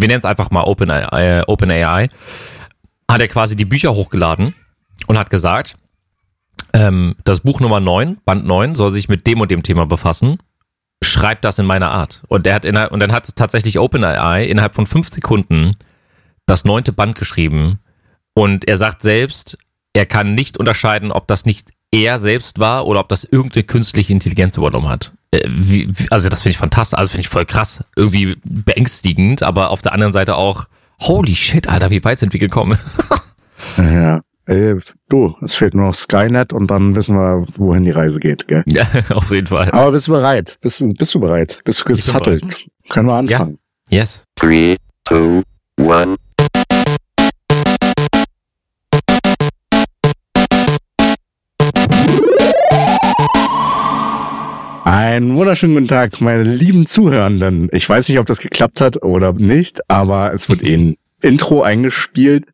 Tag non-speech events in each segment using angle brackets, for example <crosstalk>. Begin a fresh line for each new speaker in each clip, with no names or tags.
wir nennen es einfach mal OpenAI, äh, Open hat er quasi die Bücher hochgeladen und hat gesagt, ähm, das Buch Nummer 9, Band 9, soll sich mit dem und dem Thema befassen. Schreibt das in meiner Art. Und er hat innerhalb, und dann hat tatsächlich OpenAI innerhalb von fünf Sekunden das neunte Band geschrieben. Und er sagt selbst, er kann nicht unterscheiden, ob das nicht er selbst war oder ob das irgendeine künstliche Intelligenz übernommen hat. Äh, wie, wie, also das finde ich fantastisch, also finde ich voll krass, irgendwie beängstigend, aber auf der anderen Seite auch, holy shit, Alter, wie weit sind wir gekommen? <laughs>
ja. Ey, du, es fehlt nur noch Skynet und dann wissen wir, wohin die Reise geht, gell?
Ja, <laughs> auf jeden Fall.
Aber bist du bereit? Bist, bist du bereit? Bist du gesattelt? Können wir anfangen?
Ja. Yes.
Three, two, one.
Einen wunderschönen guten Tag, meine lieben Zuhörenden. Ich weiß nicht, ob das geklappt hat oder nicht, aber es wird ein Intro eingespielt.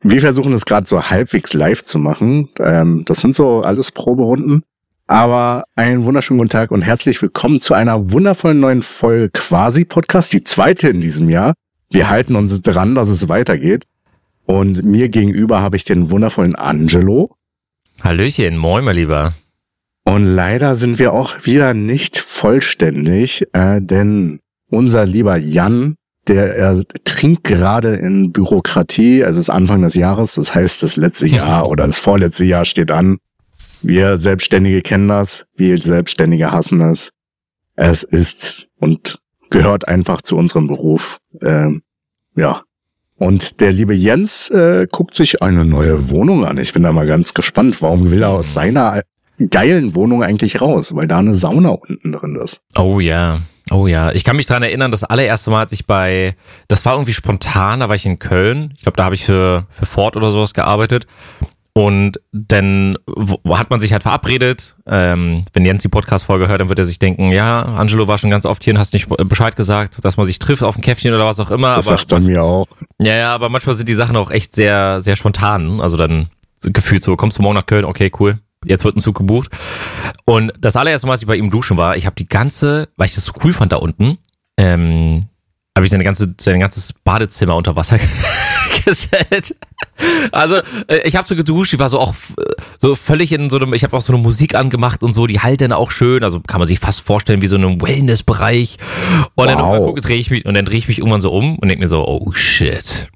Wir versuchen es gerade so halbwegs live zu machen. Ähm, das sind so alles Proberunden. Aber einen wunderschönen guten Tag und herzlich willkommen zu einer wundervollen neuen Folge Quasi Podcast, die zweite in diesem Jahr. Wir halten uns dran, dass es weitergeht. Und mir gegenüber habe ich den wundervollen Angelo.
Hallöchen, moin, mein Lieber.
Und leider sind wir auch wieder nicht vollständig, äh, denn unser lieber Jan, der er trinkt gerade in Bürokratie, also es ist Anfang des Jahres, das heißt das letzte <laughs> Jahr oder das vorletzte Jahr steht an. Wir Selbstständige kennen das, wir Selbstständige hassen es. Es ist und gehört einfach zu unserem Beruf. Ähm, ja. Und der liebe Jens äh, guckt sich eine neue Wohnung an. Ich bin da mal ganz gespannt. Warum will er aus seiner geilen Wohnung eigentlich raus, weil da eine Sauna unten drin ist.
Oh ja. Oh ja, ich kann mich dran erinnern, das allererste Mal, als ich bei, das war irgendwie spontan, da war ich in Köln. Ich glaube, da habe ich für, für Ford oder sowas gearbeitet. Und dann hat man sich halt verabredet. Ähm, wenn Jens die Podcast-Folge hört, dann wird er sich denken, ja, Angelo war schon ganz oft hier und hast nicht Bescheid gesagt, dass man sich trifft auf ein Käffchen oder was auch immer.
Das aber, sagt er mir auch.
Ja, ja, aber manchmal sind die Sachen auch echt sehr, sehr spontan. Also dann gefühlt so, kommst du morgen nach Köln, okay, cool jetzt wird ein Zug gebucht. Und das allererste Mal, als ich bei ihm duschen war, ich habe die ganze, weil ich das so cool fand da unten, ähm, habe ich sein, ganze, sein ganzes Badezimmer unter Wasser <laughs> gesetzt. Also äh, ich habe so geduscht, ich war so auch so völlig in so einem, ich habe auch so eine Musik angemacht und so, die halt dann auch schön, also kann man sich fast vorstellen wie so einem Wellness-Bereich. Und wow. dann drehe ich mich und dann drehe ich mich irgendwann so um und denke mir so, oh shit.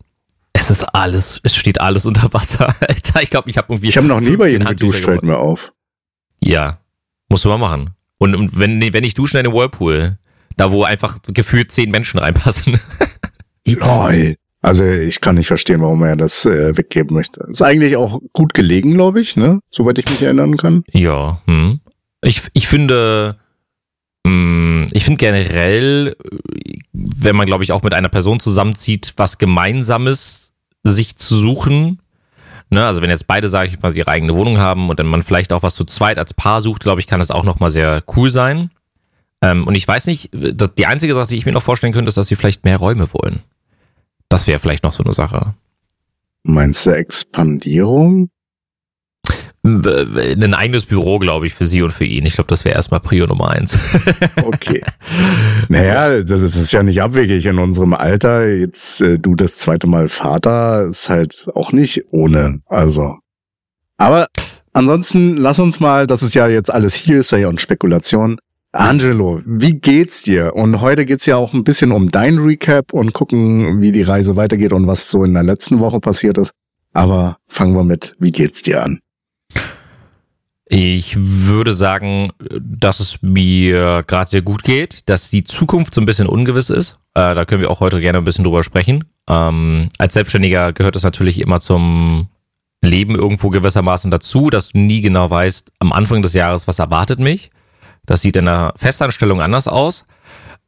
Es ist alles, es steht alles unter Wasser. <laughs> Alter, ich glaube, ich habe irgendwie.
Ich habe noch nie bei ihm geduscht, fällt mir auf.
Ja, musst du mal machen. Und, wenn, wenn ich dusche in einem Whirlpool, da wo einfach gefühlt zehn Menschen reinpassen.
Lol. Also ich kann nicht verstehen, warum er das äh, weggeben möchte. Ist eigentlich auch gut gelegen, glaube ich, ne? Soweit ich mich erinnern kann.
Ja. Hm. Ich, ich finde, mh, hm, ich finde generell, wenn man, glaube ich, auch mit einer Person zusammenzieht, was Gemeinsames sich zu suchen. Ne, also wenn jetzt beide, sage ich mal, ihre eigene Wohnung haben und dann man vielleicht auch was zu zweit als Paar sucht, glaube ich, kann das auch nochmal sehr cool sein. Ähm, und ich weiß nicht, die einzige Sache, die ich mir noch vorstellen könnte, ist, dass sie vielleicht mehr Räume wollen. Das wäre vielleicht noch so eine Sache.
Meinst du Expandierung?
Ein eigenes Büro, glaube ich, für sie und für ihn. Ich glaube, das wäre erstmal Prio Nummer eins. <laughs>
okay. Naja, das ist ja nicht abwegig in unserem Alter. Jetzt äh, du das zweite Mal Vater ist halt auch nicht ohne. Also. Aber ansonsten lass uns mal, das ist ja jetzt alles Hearsay und Spekulation. Angelo, wie geht's dir? Und heute geht's ja auch ein bisschen um dein Recap und gucken, wie die Reise weitergeht und was so in der letzten Woche passiert ist. Aber fangen wir mit, wie geht's dir an?
Ich würde sagen, dass es mir gerade sehr gut geht, dass die Zukunft so ein bisschen ungewiss ist. Äh, da können wir auch heute gerne ein bisschen drüber sprechen. Ähm, als Selbstständiger gehört es natürlich immer zum Leben irgendwo gewissermaßen dazu, dass du nie genau weißt, am Anfang des Jahres, was erwartet mich. Das sieht in der Festanstellung anders aus.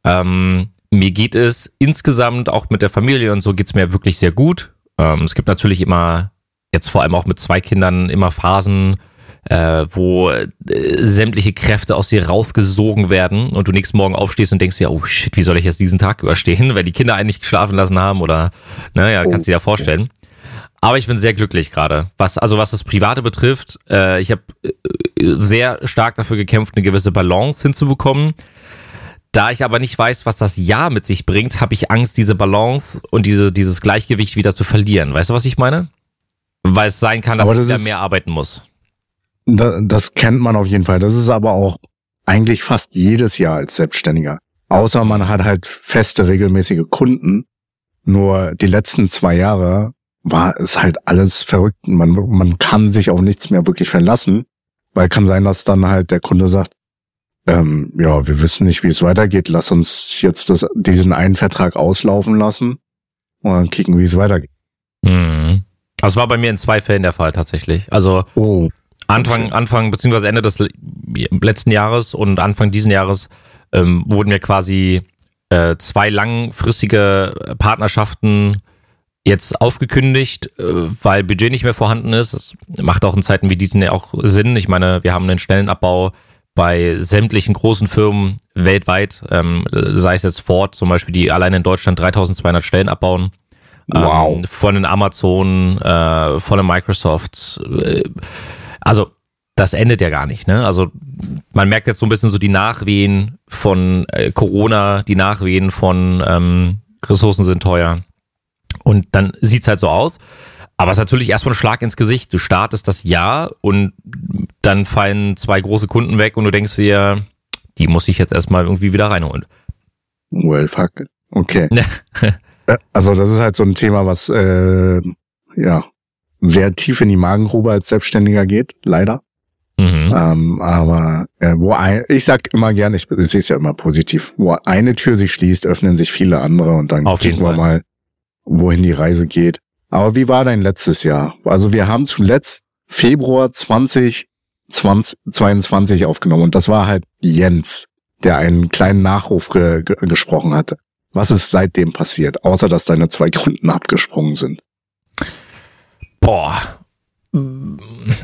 Ähm, mir geht es insgesamt, auch mit der Familie und so, geht es mir wirklich sehr gut. Ähm, es gibt natürlich immer, jetzt vor allem auch mit zwei Kindern, immer Phasen, äh, wo äh, sämtliche Kräfte aus dir rausgesogen werden und du nächsten Morgen aufstehst und denkst dir, oh shit, wie soll ich jetzt diesen Tag überstehen, <laughs> wenn die Kinder eigentlich geschlafen lassen haben oder, naja, kannst du dir ja vorstellen. Aber ich bin sehr glücklich gerade. Was, also was das Private betrifft, äh, ich habe äh, sehr stark dafür gekämpft, eine gewisse Balance hinzubekommen. Da ich aber nicht weiß, was das Jahr mit sich bringt, habe ich Angst, diese Balance und diese, dieses Gleichgewicht wieder zu verlieren. Weißt du, was ich meine? Weil es sein kann, dass
Aber
ich
das
wieder mehr arbeiten muss.
Da, das kennt man auf jeden Fall. Das ist aber auch eigentlich fast jedes Jahr als Selbstständiger. Außer man hat halt feste, regelmäßige Kunden. Nur die letzten zwei Jahre war es halt alles verrückt. Man, man kann sich auf nichts mehr wirklich verlassen, weil kann sein, dass dann halt der Kunde sagt, ähm, ja, wir wissen nicht, wie es weitergeht. Lass uns jetzt das, diesen einen Vertrag auslaufen lassen und dann kicken, wie es weitergeht.
Mhm. Das war bei mir in zwei Fällen der Fall tatsächlich. Also
Oh,
Anfang, Anfang beziehungsweise Ende des le- letzten Jahres und Anfang diesen Jahres ähm, wurden mir quasi äh, zwei langfristige Partnerschaften jetzt aufgekündigt, äh, weil Budget nicht mehr vorhanden ist. Das macht auch in Zeiten wie diesen ja auch Sinn. Ich meine, wir haben einen Stellenabbau bei sämtlichen großen Firmen weltweit, ähm, sei es jetzt Ford zum Beispiel, die allein in Deutschland 3200 Stellen abbauen.
Wow.
Ähm, von den Amazon, äh, von den Microsoft. Äh, also das endet ja gar nicht. Ne? Also man merkt jetzt so ein bisschen so die Nachwehen von äh, Corona, die Nachwehen von ähm, Ressourcen sind teuer. Und dann sieht's halt so aus. Aber es ist natürlich erstmal ein Schlag ins Gesicht. Du startest das Jahr und dann fallen zwei große Kunden weg und du denkst dir, die muss ich jetzt erstmal irgendwie wieder reinholen.
Well, fuck. Okay. <laughs> Äh, Also das ist halt so ein Thema, was äh, ja sehr tief in die Magengrube als Selbstständiger geht, leider.
Mhm.
Ähm, aber äh, wo ein, ich sag immer gerne, ich, ich sehe es ja immer positiv, wo eine Tür sich schließt, öffnen sich viele andere und dann gucken wir mal, wohin die Reise geht. Aber wie war dein letztes Jahr? Also wir haben zuletzt Februar 2022 aufgenommen und das war halt Jens, der einen kleinen Nachruf ge ge gesprochen hatte. Was ist seitdem passiert, außer dass deine zwei Kunden abgesprungen sind?
Boah.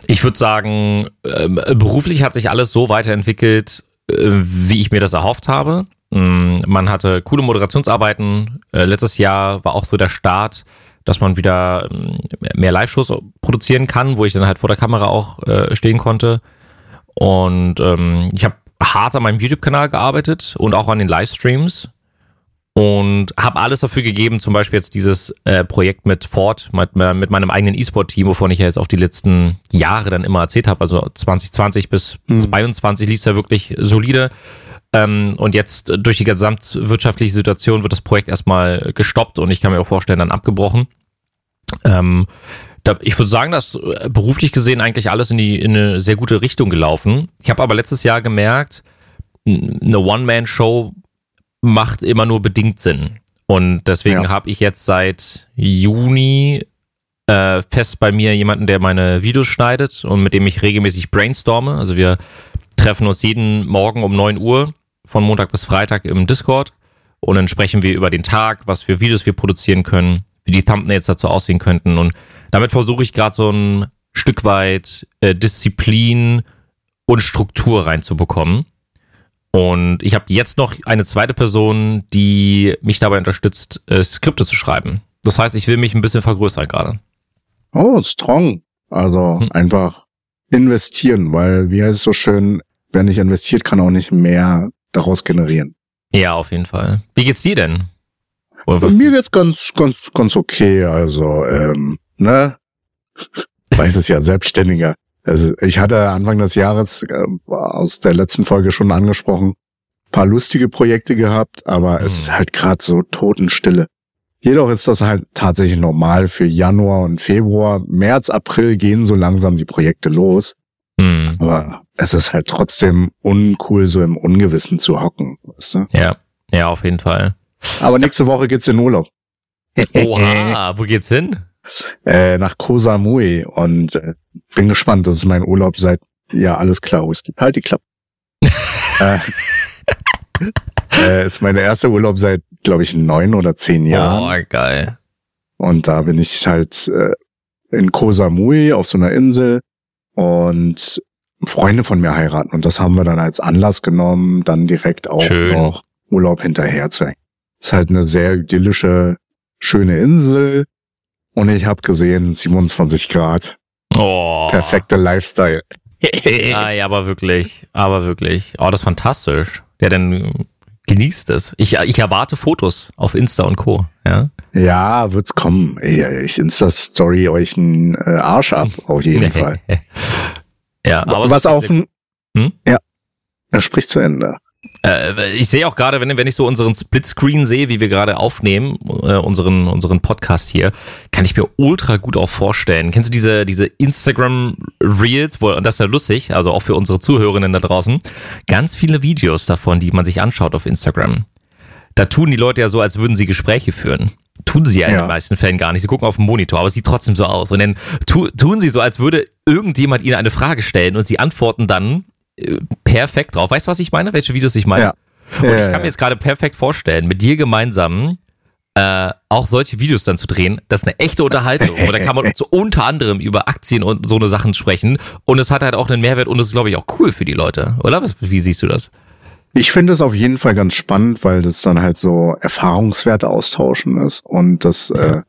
Ich würde sagen, ähm, beruflich hat sich alles so weiterentwickelt, äh, wie ich mir das erhofft habe. Mm, Man hatte coole Moderationsarbeiten. Äh, Letztes Jahr war auch so der Start, dass man wieder ähm, mehr Live-Shows produzieren kann, wo ich dann halt vor der Kamera auch äh, stehen konnte. Und ähm, ich habe hart an meinem YouTube-Kanal gearbeitet und auch an den Livestreams und habe alles dafür gegeben, zum Beispiel jetzt dieses äh, Projekt mit Ford, mit, mit meinem eigenen E-Sport-Team, wovon ich ja jetzt auf die letzten Jahre dann immer erzählt habe. Also 2020 bis
Hm.
22 lief es ja wirklich solide. Ähm, und jetzt durch die gesamtwirtschaftliche Situation wird das Projekt erstmal gestoppt und ich kann mir auch vorstellen, dann abgebrochen. Ähm, da, ich würde sagen, dass äh, beruflich gesehen eigentlich alles in, die, in eine sehr gute Richtung gelaufen. Ich habe aber letztes Jahr gemerkt, eine One-Man-Show macht immer nur bedingt Sinn. Und deswegen
Ja.
habe ich jetzt seit Juni äh, fest bei mir jemanden, der meine Videos schneidet und mit dem ich regelmäßig brainstorme. Also wir treffen uns jeden Morgen um 9 Uhr von Montag bis Freitag im Discord und dann sprechen wir über den Tag, was für Videos wir produzieren können, wie die Thumbnails dazu aussehen könnten. Und damit versuche ich gerade so ein Stück weit äh, Disziplin und Struktur reinzubekommen. Und ich habe jetzt noch eine zweite Person, die mich dabei unterstützt, äh, Skripte zu schreiben. Das heißt, ich will mich ein bisschen vergrößern gerade.
Oh, strong. Also
Hm.
einfach investieren, weil wie heißt es so schön, wer nicht investiert, kann auch nicht mehr daraus generieren.
Ja, auf jeden Fall. Wie geht's dir denn? Oder
mir geht's ganz, ganz, ganz okay. Also, ähm, ne? <laughs> Weiß es ja, Selbstständiger. Also ich hatte Anfang des Jahres äh, aus der letzten Folge schon angesprochen, paar lustige Projekte gehabt, aber es
Mhm.
ist halt gerade so Totenstille. Jedoch ist das halt tatsächlich normal für Januar und Februar. März, April gehen so langsam die Projekte los.
Hm,
Aber es ist halt trotzdem uncool, so im Ungewissen zu hocken. Weißt du?
ja, ja, auf jeden Fall.
Aber nächste Woche geht's in Urlaub.
Oha, wo geht's hin?
Äh, nach Koh Samui und äh, bin gespannt. Das ist mein Urlaub seit ja alles klar. Whisky. Halt die Klappe. <laughs> äh, äh, ist meine erste Urlaub seit glaube ich neun oder zehn Jahren
Oh, geil.
und da bin ich halt äh, in Koh Samui auf so einer Insel und Freunde von mir heiraten und das haben wir dann als Anlass genommen, dann direkt auch
Schön.
noch Urlaub hinterher zu hängen. Ist halt eine sehr idyllische, schöne Insel und ich habe gesehen 27 Grad,
Oh.
perfekte Lifestyle. <laughs>
Ah, ja, aber wirklich, aber wirklich. Oh, das ist fantastisch. Ja, dann Genießt es. Ich, ich erwarte Fotos auf Insta und Co. Ja,
Ja, wird's kommen. Ich Insta-Story euch einen äh, Arsch ab, auf jeden <laughs> Fall.
ja aber es
Was
sehr-
ein,
Hm?
ja, er spricht zu Ende.
Äh, ich sehe auch gerade, wenn, wenn ich so unseren Splitscreen sehe, wie wir gerade aufnehmen, äh, unseren, unseren Podcast hier, kann ich mir ultra gut auch vorstellen. Kennst du diese, diese Instagram Reels, wo, und das ist ja lustig, also auch für unsere Zuhörerinnen da draußen, ganz viele Videos davon, die man sich anschaut auf Instagram. Da tun die Leute ja so, als würden sie Gespräche führen. Tun sie ja in
Ja.
den meisten Fällen gar nicht. Sie gucken auf den Monitor, aber es sieht trotzdem so aus. Und dann tu, tun sie so, als würde irgendjemand ihnen eine Frage stellen und sie antworten dann perfekt drauf. Weißt du, was ich meine? Welche Videos ich meine?
Ja.
Und
Ja,
ich
ja,
kann mir jetzt gerade perfekt vorstellen, mit dir gemeinsam äh, auch solche Videos dann zu drehen, das ist eine echte Unterhaltung. Und da kann man so unter anderem über Aktien und so eine Sachen sprechen. Und es hat halt auch einen Mehrwert und es ist, glaube ich, auch cool für die Leute. Oder? Was, wie siehst du das?
Ich finde es auf jeden Fall ganz spannend, weil das dann halt so Erfahrungswerte austauschen ist und das, äh,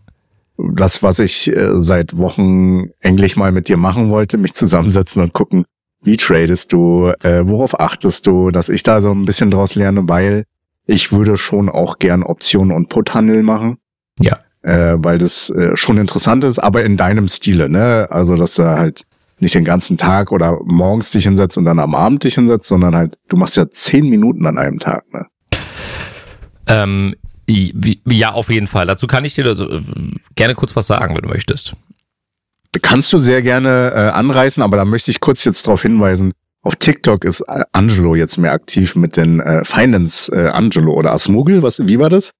das, was ich äh, seit Wochen endlich mal mit dir machen wollte, mich zusammensetzen und gucken, wie tradest du, äh, worauf achtest du, dass ich da so ein bisschen draus lerne, weil ich würde schon auch gern Optionen und Puthandel machen.
Ja.
Äh, weil das äh, schon interessant ist, aber in deinem Stile, ne? Also, dass du halt nicht den ganzen Tag oder morgens dich hinsetzt und dann am Abend dich hinsetzt, sondern halt, du machst ja zehn Minuten an einem Tag, ne?
Ähm, ja, auf jeden Fall. Dazu kann ich dir also, gerne kurz was sagen, wenn du möchtest.
Kannst du sehr gerne äh, anreißen, aber da möchte ich kurz jetzt darauf hinweisen, auf TikTok ist äh, Angelo jetzt mehr aktiv mit den äh, Finance äh, Angelo oder Asmugel, was, wie war das?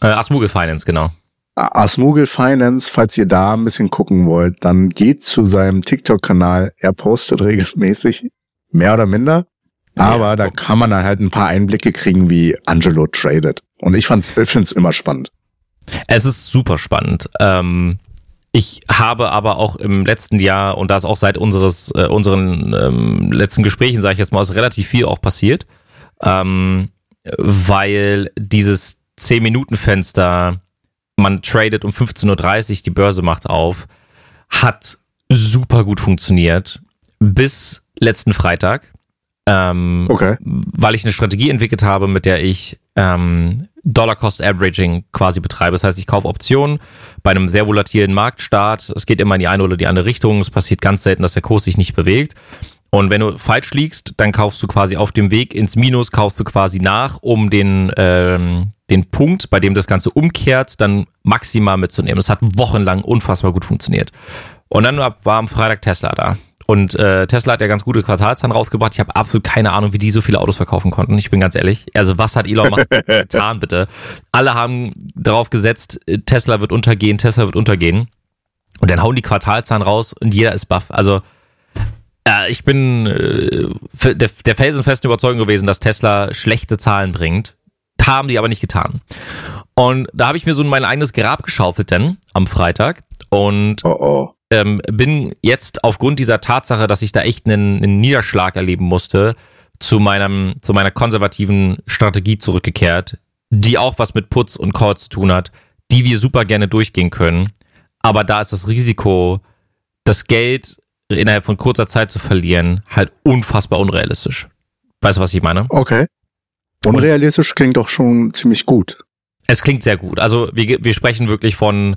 Äh, Asmugel Finance, genau.
Asmugel Finance, falls ihr da ein bisschen gucken wollt, dann geht zu seinem TikTok-Kanal. Er postet regelmäßig, mehr oder minder. Aber
Ja.
da kann man dann halt ein paar Einblicke kriegen, wie Angelo tradet. Und ich fand, ich finde es immer spannend.
Es ist super spannend. Ähm, ich habe aber auch im letzten Jahr, und da ist auch seit unseres, äh, unseren ähm, letzten Gesprächen, sage ich jetzt mal, ist relativ viel auch passiert, ähm, weil dieses 10-Minuten-Fenster, man tradet um 15.30 Uhr, die Börse macht auf, hat super gut funktioniert bis letzten Freitag. Ähm,
Okay.
weil ich eine Strategie entwickelt habe, mit der ich ähm, Dollar Cost Averaging quasi betreibe. Das heißt, ich kaufe Optionen bei einem sehr volatilen Marktstart. Es geht immer in die eine oder die andere Richtung. Es passiert ganz selten, dass der Kurs sich nicht bewegt. Und wenn du falsch liegst, dann kaufst du quasi auf dem Weg ins Minus, kaufst du quasi nach, um den, ähm, den Punkt, bei dem das Ganze umkehrt, dann maximal mitzunehmen. Das hat wochenlang unfassbar gut funktioniert. Und dann war am Freitag Tesla da. Und äh, Tesla hat ja ganz gute Quartalszahlen rausgebracht. Ich habe absolut keine Ahnung, wie die so viele Autos verkaufen konnten. Ich bin ganz ehrlich. Also was hat Elon Musk <laughs> getan, bitte? Alle haben darauf gesetzt, äh, Tesla wird untergehen, Tesla wird untergehen. Und dann hauen die Quartalzahlen raus und jeder ist baff. Also äh, ich bin äh, der, der felsenfesten Überzeugung gewesen, dass Tesla schlechte Zahlen bringt. Haben die aber nicht getan. Und da habe ich mir so mein eigenes Grab geschaufelt denn am Freitag. Und
Oh oh.
Ähm, bin jetzt aufgrund dieser Tatsache, dass ich da echt einen, einen Niederschlag erleben musste, zu meinem, zu meiner konservativen Strategie zurückgekehrt, die auch was mit Putz und Call zu tun hat, die wir super gerne durchgehen können. Aber da ist das Risiko, das Geld innerhalb von kurzer Zeit zu verlieren, halt unfassbar unrealistisch. Weißt du, was ich meine?
Okay. Unrealistisch klingt doch schon ziemlich gut.
Es klingt sehr gut. Also wir, wir sprechen wirklich von,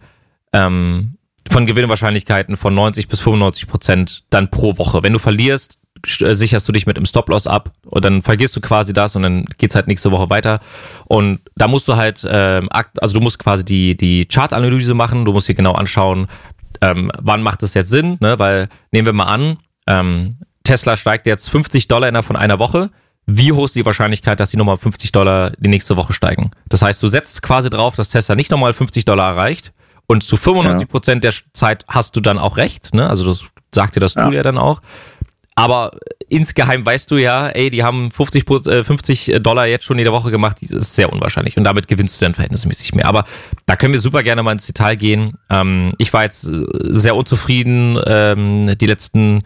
ähm, von Gewinnwahrscheinlichkeiten von 90 bis 95 Prozent dann pro Woche. Wenn du verlierst, äh, sicherst du dich mit dem Stop-Loss ab und dann vergisst du quasi das und dann geht's halt nächste Woche weiter. Und da musst du halt, ähm, also du musst quasi die, die Chart-Analyse machen, du musst dir genau anschauen, ähm, wann macht es jetzt Sinn, ne? weil nehmen wir mal an, ähm, Tesla steigt jetzt 50 Dollar innerhalb von einer Woche. Wie hoch ist die Wahrscheinlichkeit, dass die nochmal 50 Dollar die nächste Woche steigen? Das heißt, du setzt quasi drauf, dass Tesla nicht nochmal 50 Dollar erreicht und zu 95 Prozent der Zeit hast du dann auch recht. Ne? Also das sagt dir das Tool ja. dann auch. Aber insgeheim weißt du ja, ey, die haben 50, Pro- äh, 50 Dollar jetzt schon jede Woche gemacht, das ist sehr unwahrscheinlich. Und damit gewinnst du dann verhältnismäßig mehr. Aber da können wir super gerne mal ins Detail gehen. Ähm, ich war jetzt äh, sehr unzufrieden ähm, die letzten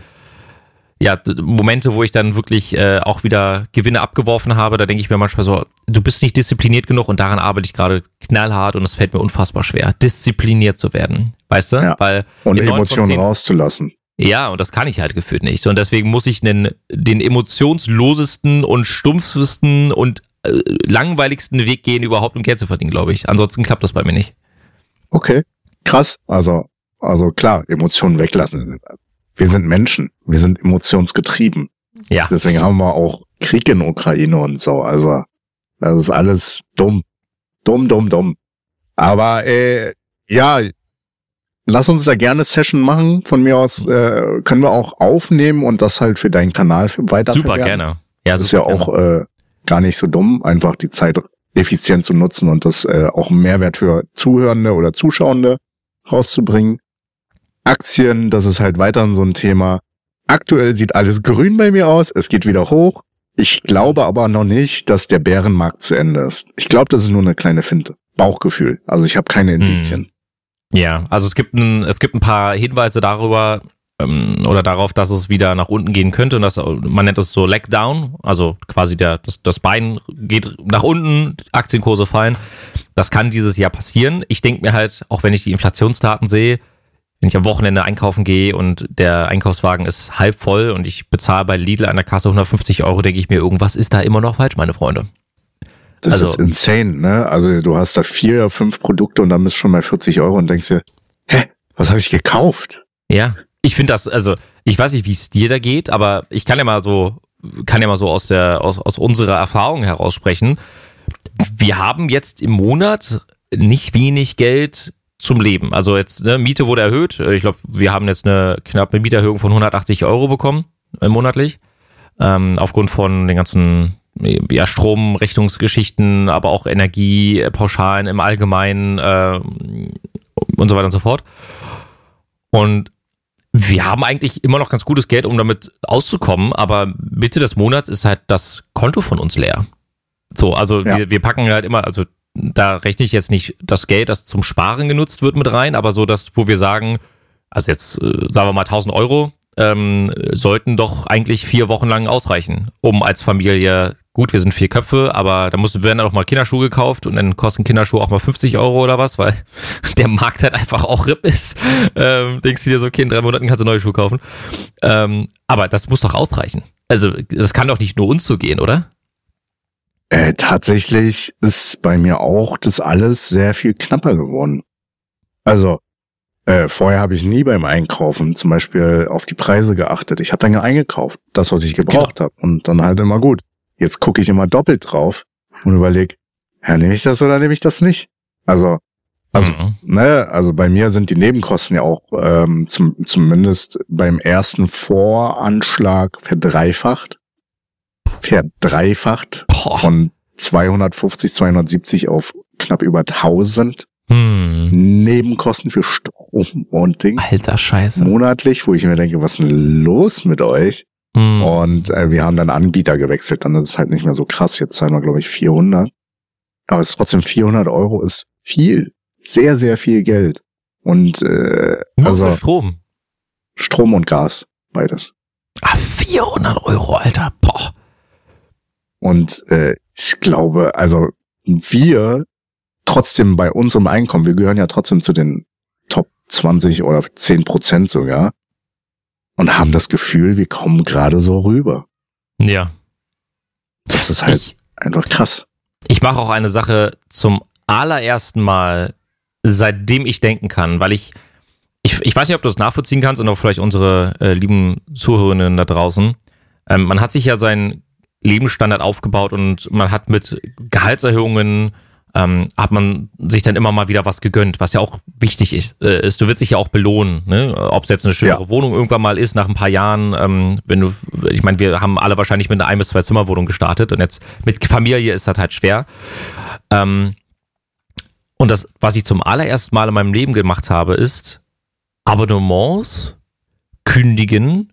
ja, Momente, wo ich dann wirklich äh, auch wieder Gewinne abgeworfen habe, da denke ich mir manchmal so, du bist nicht diszipliniert genug und daran arbeite ich gerade knallhart und es fällt mir unfassbar schwer, diszipliniert zu werden. Weißt du?
Ja.
Weil
Und Emotionen rauszulassen.
ja, und das kann ich halt gefühlt nicht. Und deswegen muss ich den, den emotionslosesten und stumpfesten und äh, langweiligsten Weg gehen, überhaupt um Geld zu verdienen, glaube ich. Ansonsten klappt das bei mir nicht.
Okay, krass. Also, also klar, Emotionen weglassen. Wir sind Menschen, wir sind emotionsgetrieben.
Ja.
Deswegen haben wir auch Krieg in Ukraine und so. Also, das ist alles dumm. Dumm, dumm, dumm. Aber äh, ja, lass uns da gerne Session machen. Von mir aus äh, können wir auch aufnehmen und das halt für deinen Kanal weiter
Super, gerne.
Ja, das ist ja auch äh, gar nicht so dumm, einfach die Zeit effizient zu nutzen und das äh, auch einen Mehrwert für Zuhörende oder Zuschauende rauszubringen. Aktien, das ist halt weiterhin so ein Thema. Aktuell sieht alles grün bei mir aus, es geht wieder hoch. Ich glaube aber noch nicht, dass der Bärenmarkt zu Ende ist. Ich glaube, das ist nur eine kleine Finte. Bauchgefühl. Also ich habe keine Indizien.
Hm. Ja, also es gibt ein, es gibt ein paar Hinweise darüber ähm, oder darauf, dass es wieder nach unten gehen könnte und das, man nennt es so Leg Down, also quasi der, das, das Bein geht nach unten, Aktienkurse fallen. Das kann dieses Jahr passieren. Ich denke mir halt, auch wenn ich die Inflationsdaten sehe, wenn ich am Wochenende einkaufen gehe und der Einkaufswagen ist halb voll und ich bezahle bei Lidl an der Kasse 150 Euro, denke ich mir, irgendwas ist da immer noch falsch, meine Freunde.
Das also, ist insane, ne? Also du hast da vier oder fünf Produkte und dann bist du schon bei 40 Euro und denkst dir, hä, was habe ich gekauft?
Ja, ich finde das, also ich weiß nicht, wie es dir da geht, aber ich kann ja mal so, kann ja mal so aus der, aus, aus unserer Erfahrung heraus sprechen. Wir haben jetzt im Monat nicht wenig Geld zum Leben. Also jetzt, ne, Miete wurde erhöht. Ich glaube, wir haben jetzt eine knappe Mieterhöhung von 180 Euro bekommen, äh, monatlich. Ähm, aufgrund von den ganzen ja, Stromrechnungsgeschichten, aber auch Energiepauschalen im Allgemeinen äh, und so weiter und so fort. Und wir haben eigentlich immer noch ganz gutes Geld, um damit auszukommen, aber Mitte des Monats ist halt das Konto von uns leer. So, also ja. wir, wir packen halt immer, also da rechne ich jetzt nicht das Geld, das zum Sparen genutzt wird, mit rein, aber so das, wo wir sagen, also jetzt äh, sagen wir mal 1000 Euro, ähm, sollten doch eigentlich vier Wochen lang ausreichen, um als Familie, gut, wir sind vier Köpfe, aber da mussten, werden dann auch mal Kinderschuhe gekauft und dann kosten Kinderschuhe auch mal 50 Euro oder was, weil <laughs> der Markt halt einfach auch RIP ist. Ähm, denkst du dir so, okay, in drei Monaten kannst du neue Schuhe kaufen. Ähm, aber das muss doch ausreichen. Also, das kann doch nicht nur uns so gehen, oder?
Äh, tatsächlich ist bei mir auch das alles sehr viel knapper geworden. Also, äh, vorher habe ich nie beim Einkaufen zum Beispiel auf die Preise geachtet. Ich habe dann eingekauft, das, was ich gebraucht genau. habe. Und dann halt immer gut. Jetzt gucke ich immer doppelt drauf und überlege, ja, nehme ich das oder nehme ich das nicht? Also, also, mhm. ne, also bei mir sind die Nebenkosten ja auch ähm, zum, zumindest beim ersten Voranschlag verdreifacht verdreifacht Boah. von 250, 270 auf knapp über 1000 hm. Nebenkosten für Strom und Ding.
Alter Scheiße.
Monatlich, wo ich mir denke, was ist denn los mit euch? Hm. Und äh, wir haben dann Anbieter gewechselt, dann ist es halt nicht mehr so krass. Jetzt zahlen wir, glaube ich, 400. Aber es ist trotzdem 400 Euro ist viel. Sehr, sehr viel Geld. Und äh,
Nur also, für Strom.
Strom und Gas, beides.
Ah, 400 Euro, Alter. Boah.
Und äh, ich glaube, also wir trotzdem bei unserem Einkommen, wir gehören ja trotzdem zu den Top 20 oder 10 Prozent sogar und haben das Gefühl, wir kommen gerade so rüber.
Ja.
Das ist halt ich, einfach krass.
Ich mache auch eine Sache zum allerersten Mal, seitdem ich denken kann, weil ich, ich, ich weiß nicht, ob du das nachvollziehen kannst und auch vielleicht unsere äh, lieben Zuhörerinnen da draußen. Ähm, man hat sich ja sein Lebensstandard aufgebaut und man hat mit Gehaltserhöhungen ähm, hat man sich dann immer mal wieder was gegönnt, was ja auch wichtig ist. Äh, ist du wirst dich ja auch belohnen, ne? Ob es jetzt eine schönere ja. Wohnung irgendwann mal ist nach ein paar Jahren. Ähm, wenn du, ich meine, wir haben alle wahrscheinlich mit einer ein bis zwei Zimmerwohnung gestartet und jetzt mit Familie ist das halt schwer. Ähm, und das, was ich zum allerersten Mal in meinem Leben gemacht habe, ist Abonnements kündigen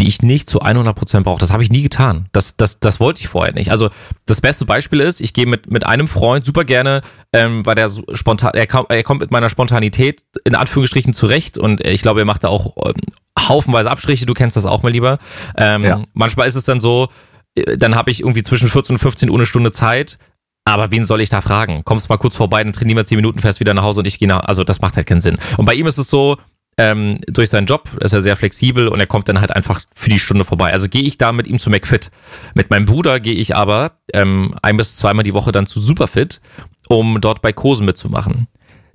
die ich nicht zu 100% brauche. Das habe ich nie getan. Das, das, das wollte ich vorher nicht. Also das beste Beispiel ist, ich gehe mit, mit einem Freund super gerne, ähm, weil der so spontan, er, kam, er kommt mit meiner Spontanität in Anführungsstrichen zurecht und ich glaube, er macht da auch ähm, haufenweise Abstriche. Du kennst das auch mal lieber. Ähm, ja. Manchmal ist es dann so, äh, dann habe ich irgendwie zwischen 14 und 15 Uhr eine Stunde Zeit. Aber wen soll ich da fragen? Kommst mal kurz vorbei, dann trainieren wir 10 Minuten fest wieder nach Hause und ich gehe nach. Also das macht halt keinen Sinn. Und bei ihm ist es so, ähm, durch seinen Job ist er sehr flexibel und er kommt dann halt einfach für die Stunde vorbei. Also gehe ich da mit ihm zu McFit. Mit meinem Bruder gehe ich aber ähm, ein bis zweimal die Woche dann zu Superfit, um dort bei Kursen mitzumachen.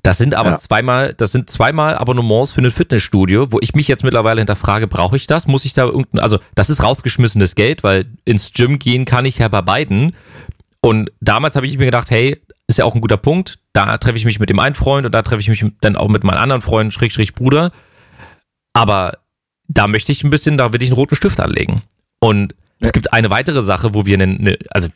Das sind aber
Ja.
zweimal, das sind zweimal Abonnements für ein Fitnessstudio, wo ich mich jetzt mittlerweile hinterfrage, brauche ich das? Muss ich da irgendein, also das ist rausgeschmissenes Geld, weil ins Gym gehen kann ich ja bei beiden. Und damals habe ich mir gedacht, hey, ist ja auch ein guter Punkt. Da treffe ich mich mit dem einen Freund und da treffe ich mich dann auch mit meinem anderen Freund, Schräg, Schräg, Bruder. Aber da möchte ich ein bisschen, da will ich einen roten Stift anlegen. Und es gibt eine weitere Sache, wo wir eine, also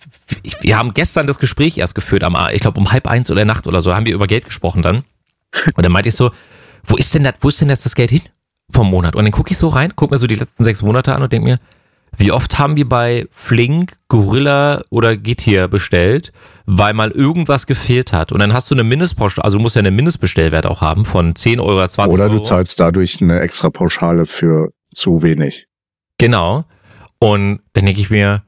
wir haben gestern das Gespräch erst geführt, am, ich glaube um halb eins oder Nacht oder so, haben wir über Geld gesprochen dann. <laughs> Und dann meinte ich so, wo ist denn das, wo ist denn jetzt das Geld hin vom Monat? Und dann gucke ich so rein, gucke mir so die letzten sechs Monate an und denke mir, wie oft haben wir bei Flink, Gorilla oder Getir bestellt, weil mal irgendwas gefehlt hat? Und dann hast du eine Mindestpauschale, also du musst ja einen Mindestbestellwert auch haben von 10 Euro, 20
Oder du zahlst dadurch eine extra Pauschale für zu wenig.
Genau. Und dann denke ich mir,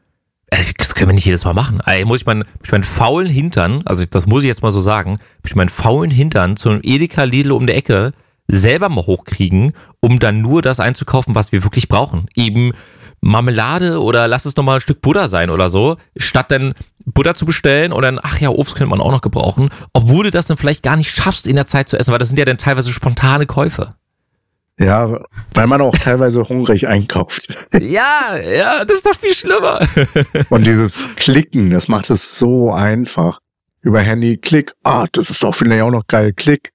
ey, das können wir nicht jedes Mal machen. Ey, muss ich meinen, ich meinen faulen Hintern, also das muss ich jetzt mal so sagen, ich meinen faulen Hintern zu einem Edeka Lidl um der Ecke selber mal hochkriegen, um dann nur das einzukaufen, was wir wirklich brauchen. Eben Marmelade oder lass es nochmal ein Stück Butter sein oder so, statt dann Butter zu bestellen und dann, ach ja, Obst könnte man auch noch gebrauchen, obwohl du das dann vielleicht gar nicht schaffst in der Zeit zu essen, weil das sind ja dann teilweise spontane Käufe.
Ja, weil man auch teilweise hungrig einkauft. <laughs>
Ja, ja, das ist doch viel schlimmer. <laughs>
Und dieses Klicken, das macht es so einfach. Über Handy, Klick, ah, das ist doch vielleicht auch noch geil, Klick.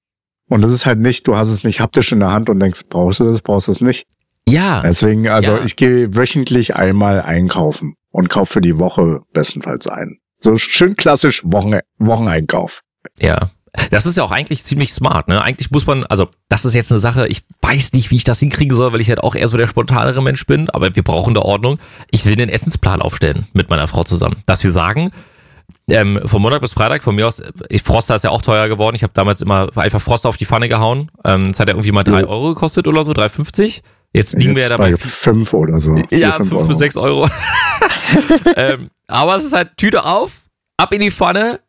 Und das ist halt nicht, du hast es nicht haptisch in der Hand und denkst, brauchst du das, brauchst du es nicht.
Ja.
Deswegen, also
Ja.
ich gehe wöchentlich einmal einkaufen und kaufe für die Woche bestenfalls ein. So schön klassisch Wochen, Wocheneinkauf.
Ja. Das ist ja auch eigentlich ziemlich smart, ne? Eigentlich muss man, also das ist jetzt eine Sache, ich weiß nicht, wie ich das hinkriegen soll, weil ich halt auch eher so der spontanere Mensch bin, aber wir brauchen da Ordnung. Ich will den Essensplan aufstellen mit meiner Frau zusammen. Dass wir sagen, ähm, von Montag bis Freitag, von mir aus, ich, Froster ist ja auch teuer geworden. Ich habe damals immer einfach Froster auf die Pfanne gehauen. Ähm, das hat ja irgendwie mal drei. Euro gekostet oder so, 3,50. Jetzt liegen wir ja
Jetzt
dabei
bei fünf oder so. <laughs>
Ja,
fünf
5
Euro.
bis 6 Euro. <laughs> ähm, aber es ist halt Tüte auf, ab in die Pfanne,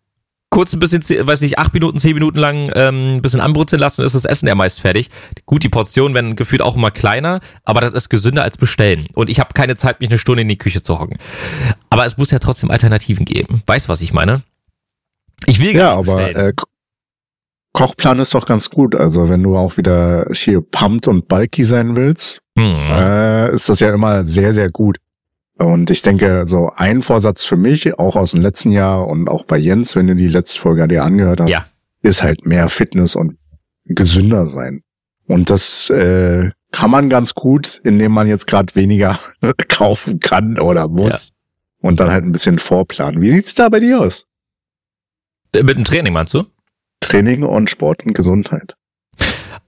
kurz ein bisschen, weiß nicht, 8 Minuten, 10 Minuten lang ähm, ein bisschen anbrutzeln lassen, ist das Essen ja meist fertig. Gut, die Portionen werden gefühlt auch immer kleiner, aber das ist gesünder als bestellen. Und ich habe keine Zeit, mich eine Stunde in die Küche zu hocken. Aber es muss ja trotzdem Alternativen geben. Weißt du, was ich meine? Ich will
Ja,
gar nicht
aber
bestellen.
äh, Ko- Kochplan ist doch ganz gut. Also wenn du auch wieder hier pumped und bulky sein willst,
Hm.
äh, ist das ja immer sehr, sehr gut. Und ich denke, so ein Vorsatz für mich, auch aus dem letzten Jahr und auch bei Jens, wenn du die letzte Folge dir angehört hast,
Ja.
ist halt mehr Fitness und gesünder sein. Und das äh, kann man ganz gut, indem man jetzt gerade weniger <laughs> kaufen kann oder muss. Und dann halt ein bisschen vorplanen. Wie sieht's da bei dir aus?
Äh, Mit dem Training meinst du?
Training und Sport und Gesundheit.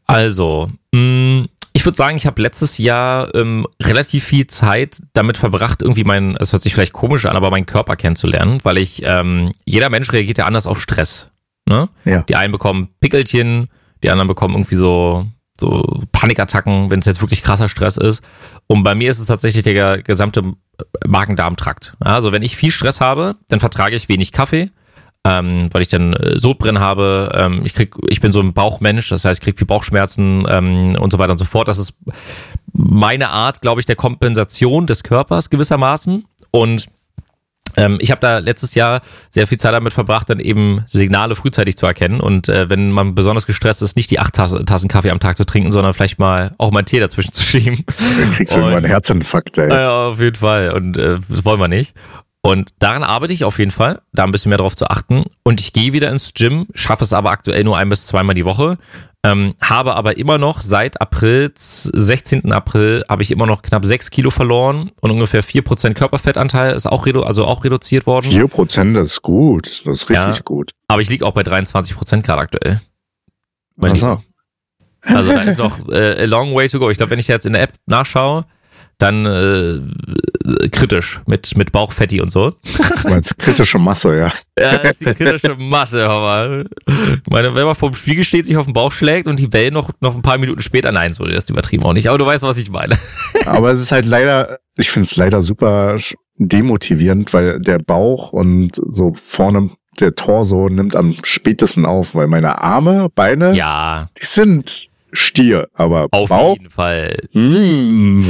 Also, mh, ich würde sagen, ich habe letztes Jahr ähm, relativ viel Zeit damit verbracht, irgendwie mein, es hört sich vielleicht komisch an, aber meinen Körper kennenzulernen, weil ich, ähm, jeder Mensch reagiert ja anders auf Stress. Ne?
Ja.
Die einen bekommen Pickelchen, die anderen bekommen irgendwie so, so Panikattacken, wenn es jetzt wirklich krasser Stress ist. Und bei mir ist es tatsächlich der gesamte Magen-Darm-Trakt. Also wenn ich viel Stress habe, dann vertrage ich wenig Kaffee, ähm, weil ich dann äh, Sodbrennen habe. Ähm, ich krieg, ich bin so ein Bauchmensch, das heißt, ich krieg viel Bauchschmerzen ähm, und so weiter und so fort. Das ist meine Art, glaube ich, der Kompensation des Körpers gewissermaßen. Und ähm, ich habe da letztes Jahr sehr viel Zeit damit verbracht, dann eben Signale frühzeitig zu erkennen. Und äh, wenn man besonders gestresst ist, nicht die acht Tassen, Kaffee am Tag zu trinken, sondern vielleicht mal auch mal einen Tee dazwischen zu schieben.
Dann kriegst du irgendwann einen Herzinfarkt, ey.
Ja, auf jeden Fall. Und äh, das wollen wir nicht. Und daran arbeite ich auf jeden Fall, da ein bisschen mehr drauf zu achten. Und ich gehe wieder ins Gym, schaffe es aber aktuell nur ein bis zweimal die Woche. Ähm, habe aber immer noch seit April, 16. April, habe ich immer noch knapp sechs Kilo verloren und ungefähr vier Prozent Körperfettanteil ist auch, redu also auch reduziert worden.
Vier Prozent, das ist gut. Das ist richtig
Ja.
gut.
Aber ich liege auch bei 23 Prozent gerade aktuell. Mein
Ach so.
Also da ist noch äh, a long way to go. Ich glaube, wenn ich jetzt in der App nachschaue, dann äh, kritisch mit, mit Bauchfetti und so.
Du meinst kritische Masse, ja.
Ja, das ist die kritische Masse. Ich meine, wenn man vor dem Spiegel steht, sich auf den Bauch schlägt und die Wellen noch, noch ein paar Minuten später, nein, so, das ist übertrieben auch nicht. Aber du weißt, was ich meine.
Aber es ist halt leider, ich finde es leider super demotivierend, weil der Bauch und so vorne der Torso nimmt am spätesten auf, weil meine Arme, Beine,
Ja,
die sind Stier, aber
Auf
Bauch?
jeden Fall.
Mm.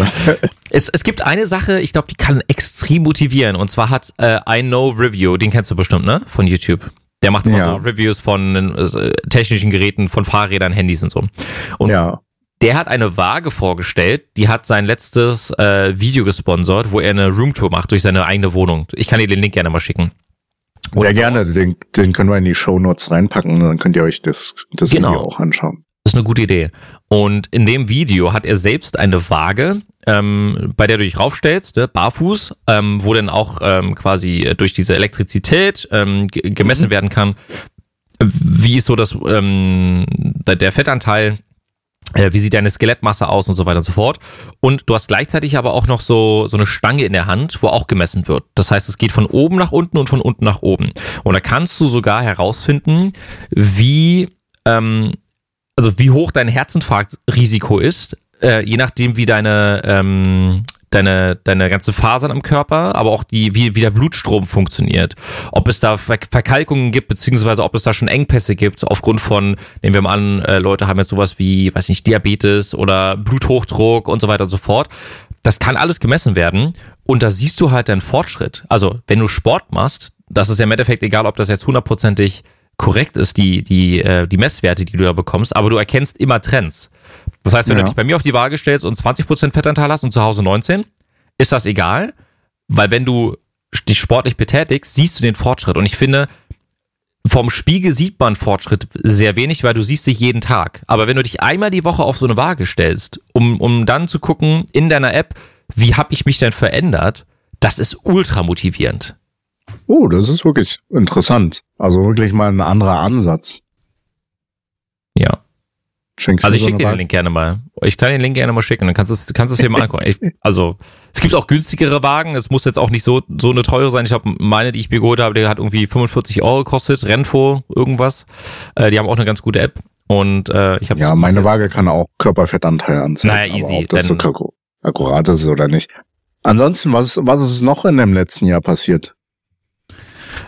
Es, es gibt eine Sache, ich glaube, die kann extrem motivieren. Und zwar hat äh, I Know Review, den kennst du bestimmt, ne? Von YouTube. Der macht immer
Ja.
so Reviews von äh, technischen Geräten, von Fahrrädern, Handys und so. Und
ja.
der hat eine Waage vorgestellt, die hat sein letztes äh, Video gesponsert, wo er eine Roomtour macht durch seine eigene Wohnung. Ich kann dir den Link gerne mal schicken.
Sehr
dort-
gerne, den, den können wir in die Shownotes reinpacken, dann könnt ihr euch das, das
Genau.
Video auch anschauen.
Das ist eine gute Idee. Und in dem Video hat er selbst eine Waage, ähm, bei der du dich raufstellst, ne, barfuß, ähm, wo dann auch ähm, quasi äh, durch diese Elektrizität ähm, ge- gemessen werden kann, wie ist so das ähm, der der Fettanteil, äh, wie sieht deine Skelettmasse aus und so weiter und so fort. Und du hast gleichzeitig aber auch noch so, so eine Stange in der Hand, wo auch gemessen wird. Das heißt, es geht von oben nach unten und von unten nach oben. Und da kannst du sogar herausfinden, wie ähm, also wie hoch dein Herzinfarktrisiko ist, äh, je nachdem, wie deine, ähm, deine, deine ganze Fasern am Körper, aber auch die, wie, wie der Blutstrom funktioniert. Ob es da Ver Verkalkungen gibt, beziehungsweise ob es da schon Engpässe gibt, aufgrund von, nehmen wir mal an, äh, Leute haben jetzt sowas wie, weiß nicht, Diabetes oder Bluthochdruck und so weiter und so fort. Das kann alles gemessen werden und da siehst du halt deinen Fortschritt. Also, wenn du Sport machst, das ist ja im Endeffekt egal, ob das jetzt hundertprozentig korrekt ist, die, die, äh, die Messwerte, die du da bekommst, aber du erkennst immer Trends. Das heißt, wenn
Ja.
du dich bei mir auf die Waage stellst und 20% Fettanteil hast und zu Hause 19, ist das egal, weil wenn du dich sportlich betätigst, siehst du den Fortschritt. Und ich finde, vom Spiegel sieht man Fortschritt sehr wenig, weil du siehst dich jeden Tag. Aber wenn du dich einmal die Woche auf so eine Waage stellst, um, um dann zu gucken in deiner App, wie habe ich mich denn verändert, das ist ultra motivierend.
Oh, das ist wirklich interessant. Also wirklich mal ein anderer Ansatz.
Ja.
Schenkst
Also ich
so
schicke dir den? Link gerne mal. Ich kann den Link gerne mal schicken, dann kannst du es kannst du es dir mal angucken. <laughs> Ich, also es gibt auch günstigere Wagen. Es muss jetzt auch nicht so so eine teure sein. Ich habe meine, die ich mir geholt habe, die hat irgendwie 45 Euro gekostet. Renfo irgendwas. Äh, die haben auch eine ganz gute App. Und äh, ich habe
Ja, meine Waage kann auch Körperfettanteil anzeigen.
Naja, easy,
ob das so akkurat ist oder nicht. Ansonsten, was, was ist noch in dem letzten Jahr passiert?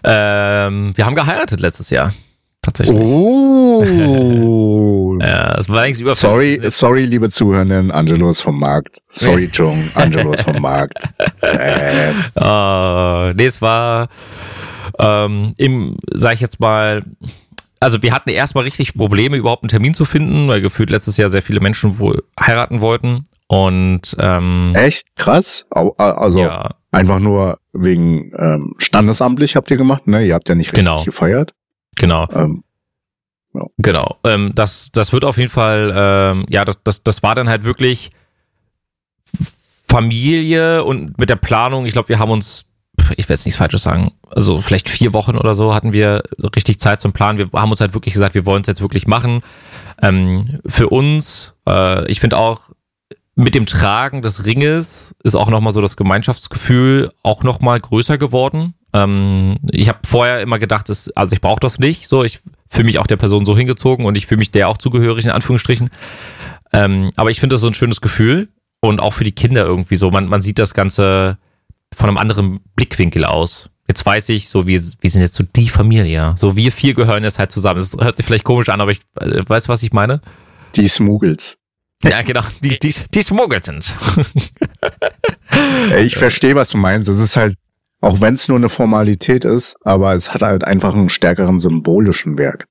Ähm, wir haben geheiratet letztes Jahr. Tatsächlich.
Oh. <laughs>
Ja, es war längst über
sorry, sorry, liebe Zuhörenden, Angelo ist vom Markt. Sorry, Jung, Angelo ist vom Markt. Sad.
Äh, <laughs> nee, es war ähm, im, sag ich jetzt mal, also wir hatten erstmal richtig Probleme, überhaupt einen Termin zu finden, weil gefühlt letztes Jahr sehr viele Menschen wohl heiraten wollten. Und ähm,
Echt krass. Also
ja,
einfach nur wegen ähm, standesamtlich habt ihr gemacht, ne? Ihr habt ja nicht richtig
Genau.
gefeiert.
genau.
Ähm,
Genau, ähm, das, das wird auf jeden Fall, ähm, ja, das, das, das war dann halt wirklich Familie und mit der Planung, ich glaube, wir haben uns, ich werde jetzt nichts Falsches sagen, also vielleicht vier Wochen oder so hatten wir richtig Zeit zum Planen. Wir haben uns halt wirklich gesagt, wir wollen es jetzt wirklich machen. Ähm, für uns, äh, ich finde auch, mit dem Tragen des Ringes ist auch nochmal so das Gemeinschaftsgefühl auch nochmal größer geworden. Ähm, ich habe vorher immer gedacht, dass, also ich brauche das nicht. So, ich fühle mich auch der Person so hingezogen und ich fühle mich der auch zugehörig, in Anführungsstrichen. Ähm, aber ich finde das so ein schönes Gefühl und auch für die Kinder irgendwie so. Man, man sieht das Ganze von einem anderen Blickwinkel aus. Jetzt weiß ich, so wir, wir sind jetzt so die Familie. So wir vier gehören jetzt halt zusammen. Das hört sich vielleicht komisch an, aber ich äh, weiß, was ich meine.
die Smuggels.
Ja, genau. Die, die, die.
Ey, Ich verstehe, was du meinst. Es ist halt, auch wenn es nur eine Formalität ist, aber es hat halt einfach einen stärkeren symbolischen Wert.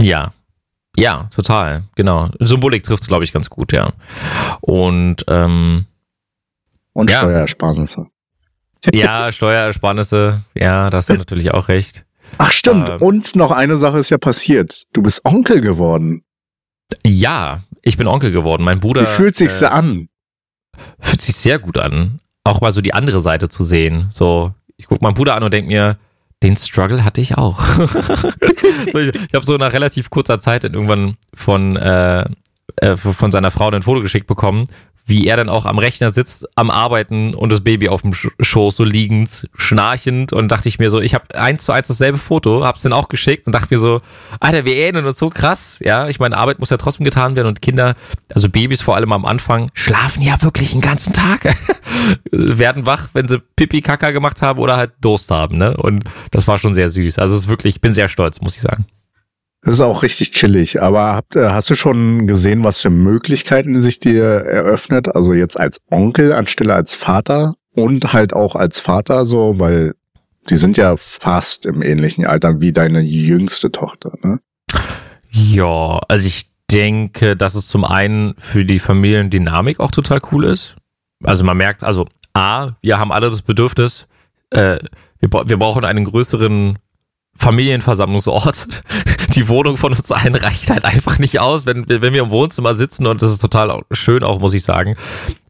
Ja. Ja, total. Genau. Symbolik trifft es, glaube ich, ganz gut, ja. Und ähm,
Und
Ja.
Steuersparnisse.
ja, Steuerersparnisse, ja, da hast du natürlich auch recht.
Ach stimmt.
Ähm.
Und noch eine Sache ist ja passiert. Du bist Onkel geworden.
Ja, ich bin Onkel geworden. Mein Bruder
Wie fühlt sich's
äh,
an?
fühlt sich sehr gut an, auch mal so die andere Seite zu sehen. So, ich guck meinen Bruder an und denk mir, den Struggle hatte ich auch. <laughs> so, ich ich habe so nach relativ kurzer Zeit irgendwann von, äh, äh, von seiner Frau ein Foto geschickt bekommen, wie er dann auch am Rechner sitzt, am Arbeiten und das Baby auf dem Sch- Schoß so liegend, schnarchend und dachte ich mir so, ich habe eins zu eins dasselbe Foto, hab's dann auch geschickt und dachte mir so, Alter, wir ähneln uns so krass, ja, ich meine, Arbeit muss ja trotzdem getan werden und Kinder, also Babys vor allem am Anfang, schlafen ja wirklich den ganzen Tag, <laughs> werden wach, wenn sie Pipi Kaka gemacht haben oder halt Durst haben, ne, und das war schon sehr süß, also es ist wirklich, ich bin sehr stolz, muss ich sagen.
Das ist auch richtig chillig. Aber habt, äh, hast du schon gesehen, was für Möglichkeiten sich dir eröffnet? Also jetzt als Onkel anstelle als Vater und halt auch als Vater so, weil die sind ja fast im ähnlichen Alter wie deine jüngste Tochter, ne?
Ja, also ich denke, dass es zum einen für die Familiendynamik auch total cool ist. Also man merkt, also A, wir haben alle das Bedürfnis, äh, wir, wir brauchen einen größeren Familienversammlungsort. <laughs> Die Wohnung von uns allen reicht halt einfach nicht aus, wenn, wenn wir im Wohnzimmer sitzen und das ist total schön auch, muss ich sagen.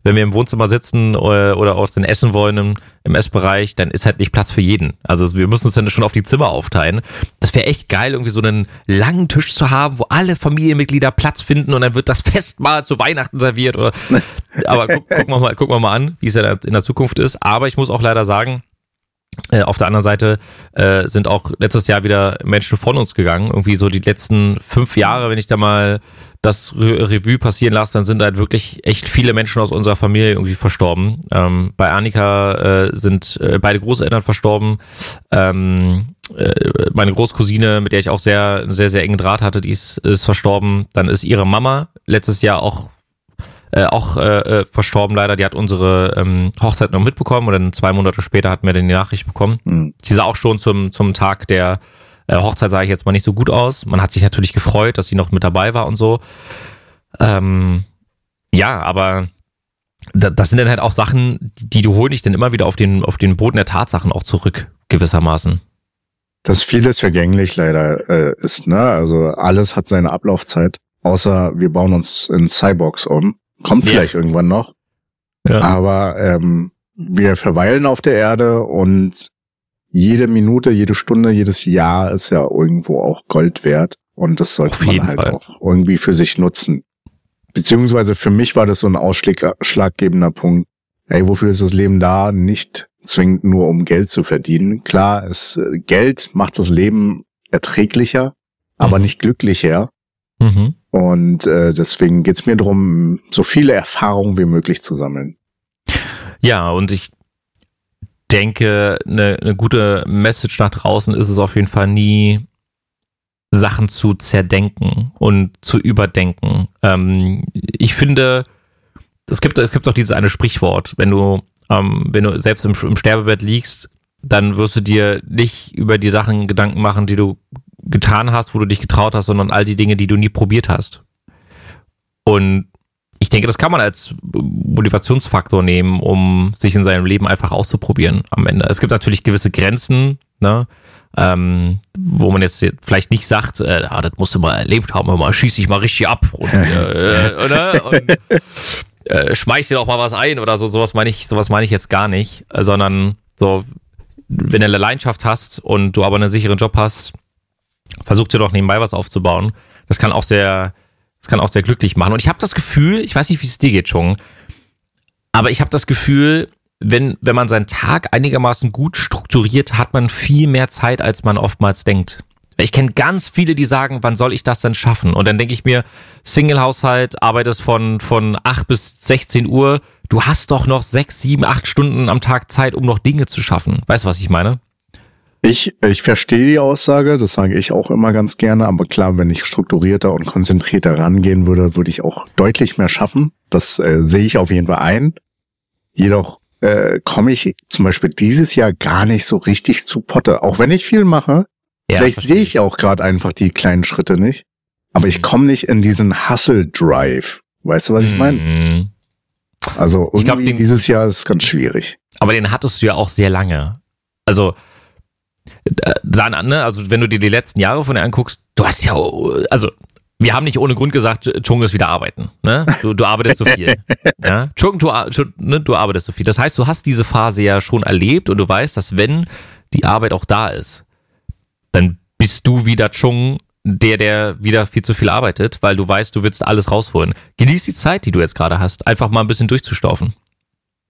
Wenn wir im Wohnzimmer sitzen oder, oder auch den essen wollen im, im Essbereich, dann ist halt nicht Platz für jeden. Also wir müssen uns dann schon auf die Zimmer aufteilen. Das wäre echt geil, irgendwie so einen langen Tisch zu haben, wo alle Familienmitglieder Platz finden und dann wird das Festmahl zu Weihnachten serviert. Oder, aber guck, gucken, wir mal, gucken wir mal an, wie es ja in der Zukunft ist. Aber ich muss auch leider sagen, äh, auf der anderen Seite äh, sind auch letztes Jahr wieder Menschen von uns gegangen. Irgendwie so die letzten fünf Jahre, wenn ich da mal das Re Revue passieren lasse, dann sind halt wirklich echt viele Menschen aus unserer Familie irgendwie verstorben. Ähm, bei Annika äh, sind äh, beide Großeltern verstorben. Ähm, äh, meine Großcousine, mit der ich auch sehr, sehr, sehr engen Draht hatte, die ist, ist verstorben. Dann ist ihre Mama letztes Jahr auch äh, auch äh, äh, verstorben leider. Die hat unsere ähm, Hochzeit noch mitbekommen und dann zwei Monate später hatten wir dann die Nachricht bekommen. Mhm. Die sah auch schon zum, zum Tag der äh, Hochzeit, sage ich jetzt mal, nicht so gut aus. Man hat sich natürlich gefreut, dass sie noch mit dabei war und so. Ähm, ja, aber das sind dann halt auch Sachen, die du holst dich dann immer wieder auf den, auf den Boden der Tatsachen auch zurück, gewissermaßen.
Dass vieles vergänglich leider äh, ist, ne? Also alles hat seine Ablaufzeit, außer wir bauen uns in Cyborgs um. Kommt ja. vielleicht irgendwann noch. Ja. Aber ähm, wir verweilen auf der Erde und jede Minute, jede Stunde, jedes Jahr ist ja irgendwo auch Gold wert. Und das sollte man halt Fall. auch irgendwie für sich nutzen. Beziehungsweise für mich war das so ein ausschlaggebender Punkt. Ey, wofür ist das Leben da? Nicht zwingend nur um Geld zu verdienen. Klar, es, äh, Geld macht das Leben erträglicher, aber mhm. nicht glücklicher. Mhm. Und äh, deswegen geht's mir darum, so viele Erfahrungen wie möglich zu sammeln.
Ja, und ich denke, eine, eine gute Message nach draußen ist es auf jeden Fall nie, Sachen zu zerdenken und zu überdenken. Ähm, ich finde, es gibt, es gibt doch dieses eine Sprichwort, wenn du, ähm, wenn du selbst im, im Sterbebett liegst, dann wirst du dir nicht über die Sachen Gedanken machen, die du getan hast, wo du dich getraut hast, sondern all die Dinge, die du nie probiert hast. Und ich denke, das kann man als Motivationsfaktor nehmen, um sich in seinem Leben einfach auszuprobieren am Ende. Es gibt natürlich gewisse Grenzen, ne? Ähm, wo man jetzt vielleicht nicht sagt, äh, ah, das musst du mal erlebt haben, mal schieß ich mal richtig ab und, äh, oder? und äh, schmeiß dir doch mal was ein oder so. Sowas meine ich, sowas meine ich jetzt gar nicht, sondern so, wenn du eine Leidenschaft hast und du aber einen sicheren Job hast, versuch dir doch nebenbei was aufzubauen. Das kann auch sehr, das kann auch sehr glücklich machen. Und ich habe das Gefühl, ich weiß nicht, wie es dir geht, Chung, aber ich habe das Gefühl, wenn, wenn man seinen Tag einigermaßen gut strukturiert, hat man viel mehr Zeit, als man oftmals denkt. Ich kenne ganz viele, die sagen, wann soll ich das denn schaffen? Und dann denke ich mir, Single-Haushalt, arbeitest von, von 8 bis 16 Uhr, du hast doch noch 6, 7, 8 Stunden am Tag Zeit, um noch Dinge zu schaffen. Weißt du, was ich meine?
Ich, ich verstehe die Aussage, das sage ich auch immer ganz gerne, aber klar, wenn ich strukturierter und konzentrierter rangehen würde, würde ich auch deutlich mehr schaffen. Das äh, sehe ich auf jeden Fall ein. Jedoch äh, komme ich zum Beispiel dieses Jahr gar nicht so richtig zu Potte, auch wenn ich viel mache. Ja, vielleicht sehe ich auch gerade einfach die kleinen Schritte nicht, aber mhm. ich komme nicht in diesen Hustle-Drive. Weißt du, was ich meine? Mhm. Also irgendwie ich glaub, den, dieses Jahr ist ganz schwierig.
Aber den hattest du ja auch sehr lange. Also dann, ne, also wenn du dir die letzten Jahre von dir anguckst, du hast ja, also wir haben nicht ohne Grund gesagt, Chung ist wieder arbeiten. Ne? Du, du arbeitest so viel. <laughs> ja? Chung, du, ne, du arbeitest so viel. Das heißt, du hast diese Phase ja schon erlebt und du weißt, dass wenn die Arbeit auch da ist, dann bist du wieder Chung, der, der wieder viel zu viel arbeitet, weil du weißt, du willst alles rausholen. Genieß die Zeit, die du jetzt gerade hast, einfach mal ein bisschen durchzustaufen.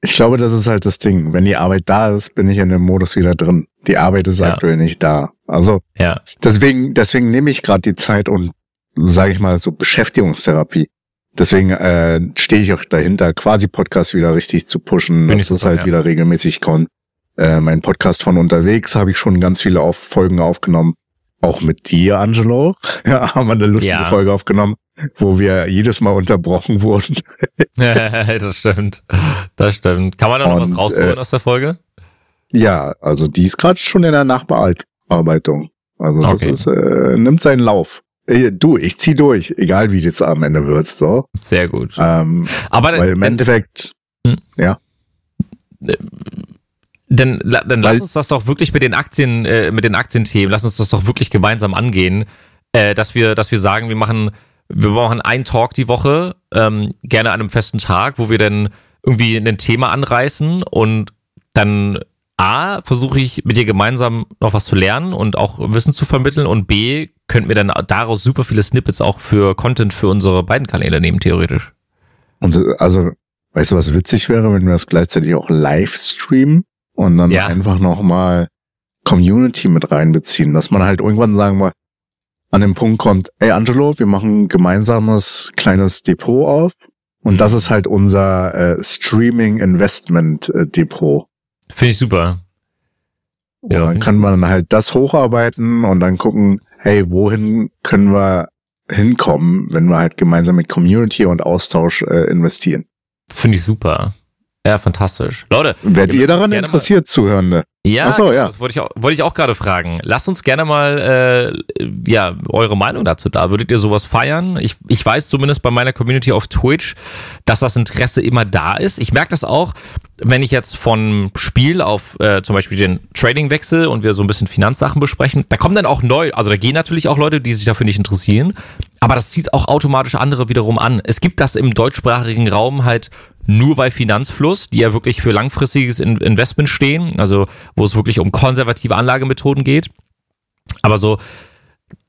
Ich glaube, das ist halt das Ding. Wenn die Arbeit da ist, bin ich in dem Modus wieder drin. Die Arbeit ist ja. aktuell nicht da. Also ja. deswegen, deswegen nehme ich gerade die Zeit und sage ich mal so Beschäftigungstherapie. Deswegen äh, stehe ich auch dahinter, quasi Podcast wieder richtig zu pushen, Bin dass das halt ja. wieder regelmäßig kommt. Äh, mein Podcast von unterwegs habe ich schon ganz viele auf Folgen aufgenommen. auch mit dir, Angelo, <laughs> ja, haben wir eine lustige
Ja.
Folge aufgenommen, wo wir jedes Mal unterbrochen wurden. <laughs>
das stimmt. Das stimmt. Kann man da noch was
Und,
rausholen
äh,
aus der Folge?
Ja, also die ist gerade schon in der Nachbearbeitung. Also das
Okay.
ist, äh, nimmt seinen Lauf. Äh, Du, ich zieh durch, egal wie das am Ende wird, so.
Sehr gut.
Ähm,
Aber
weil im Endeffekt,
dann, la- dann lass uns das doch wirklich mit den Aktien, äh, mit den Aktienthemen, lass uns das doch wirklich gemeinsam angehen, äh, dass wir, dass wir sagen, wir machen, wir machen einen Talk die Woche, ähm, gerne an einem festen Tag, wo wir dann irgendwie ein Thema anreißen und dann A, versuche ich mit dir gemeinsam noch was zu lernen und auch Wissen zu vermitteln und B, könnten wir dann daraus super viele Snippets auch für Content für unsere beiden Kanäle nehmen, theoretisch.
und äh, also, weißt du, was witzig wäre, wenn wir das gleichzeitig auch live streamen und dann
Ja.
einfach nochmal Community mit reinbeziehen, dass man halt irgendwann sagen wir an den Punkt kommt, ey Angelo, wir machen ein gemeinsames kleines Depot auf und
Mhm.
das ist halt unser äh, Streaming Investment äh, Depot.
Finde ich super.
Und
Ja,
dann kann man halt das hocharbeiten und dann gucken, hey, wohin können wir hinkommen, wenn wir halt gemeinsam mit Community und Austausch äh, investieren.
Finde ich super. Ja, fantastisch. Leute,
Werdet ihr daran interessiert, Zuhörende?
Ja,
so, ja.
das wollte ich auch, wollte ich auch gerade fragen. Lasst uns gerne mal äh, ja eure Meinung dazu da. Würdet ihr sowas feiern? Ich, ich weiß zumindest bei meiner Community auf Twitch, dass das Interesse immer da ist. Ich merke das auch, wenn ich jetzt von Spiel auf äh, zum Beispiel den Trading wechsle und wir so ein bisschen Finanzsachen besprechen. Da kommen dann auch neu, also da gehen natürlich auch Leute, die sich dafür nicht interessieren, aber das zieht auch automatisch andere wiederum an. Es gibt das im deutschsprachigen Raum halt nur bei Finanzfluss, die ja wirklich für langfristiges In Investment stehen, also wo es wirklich um konservative Anlagemethoden geht. Aber so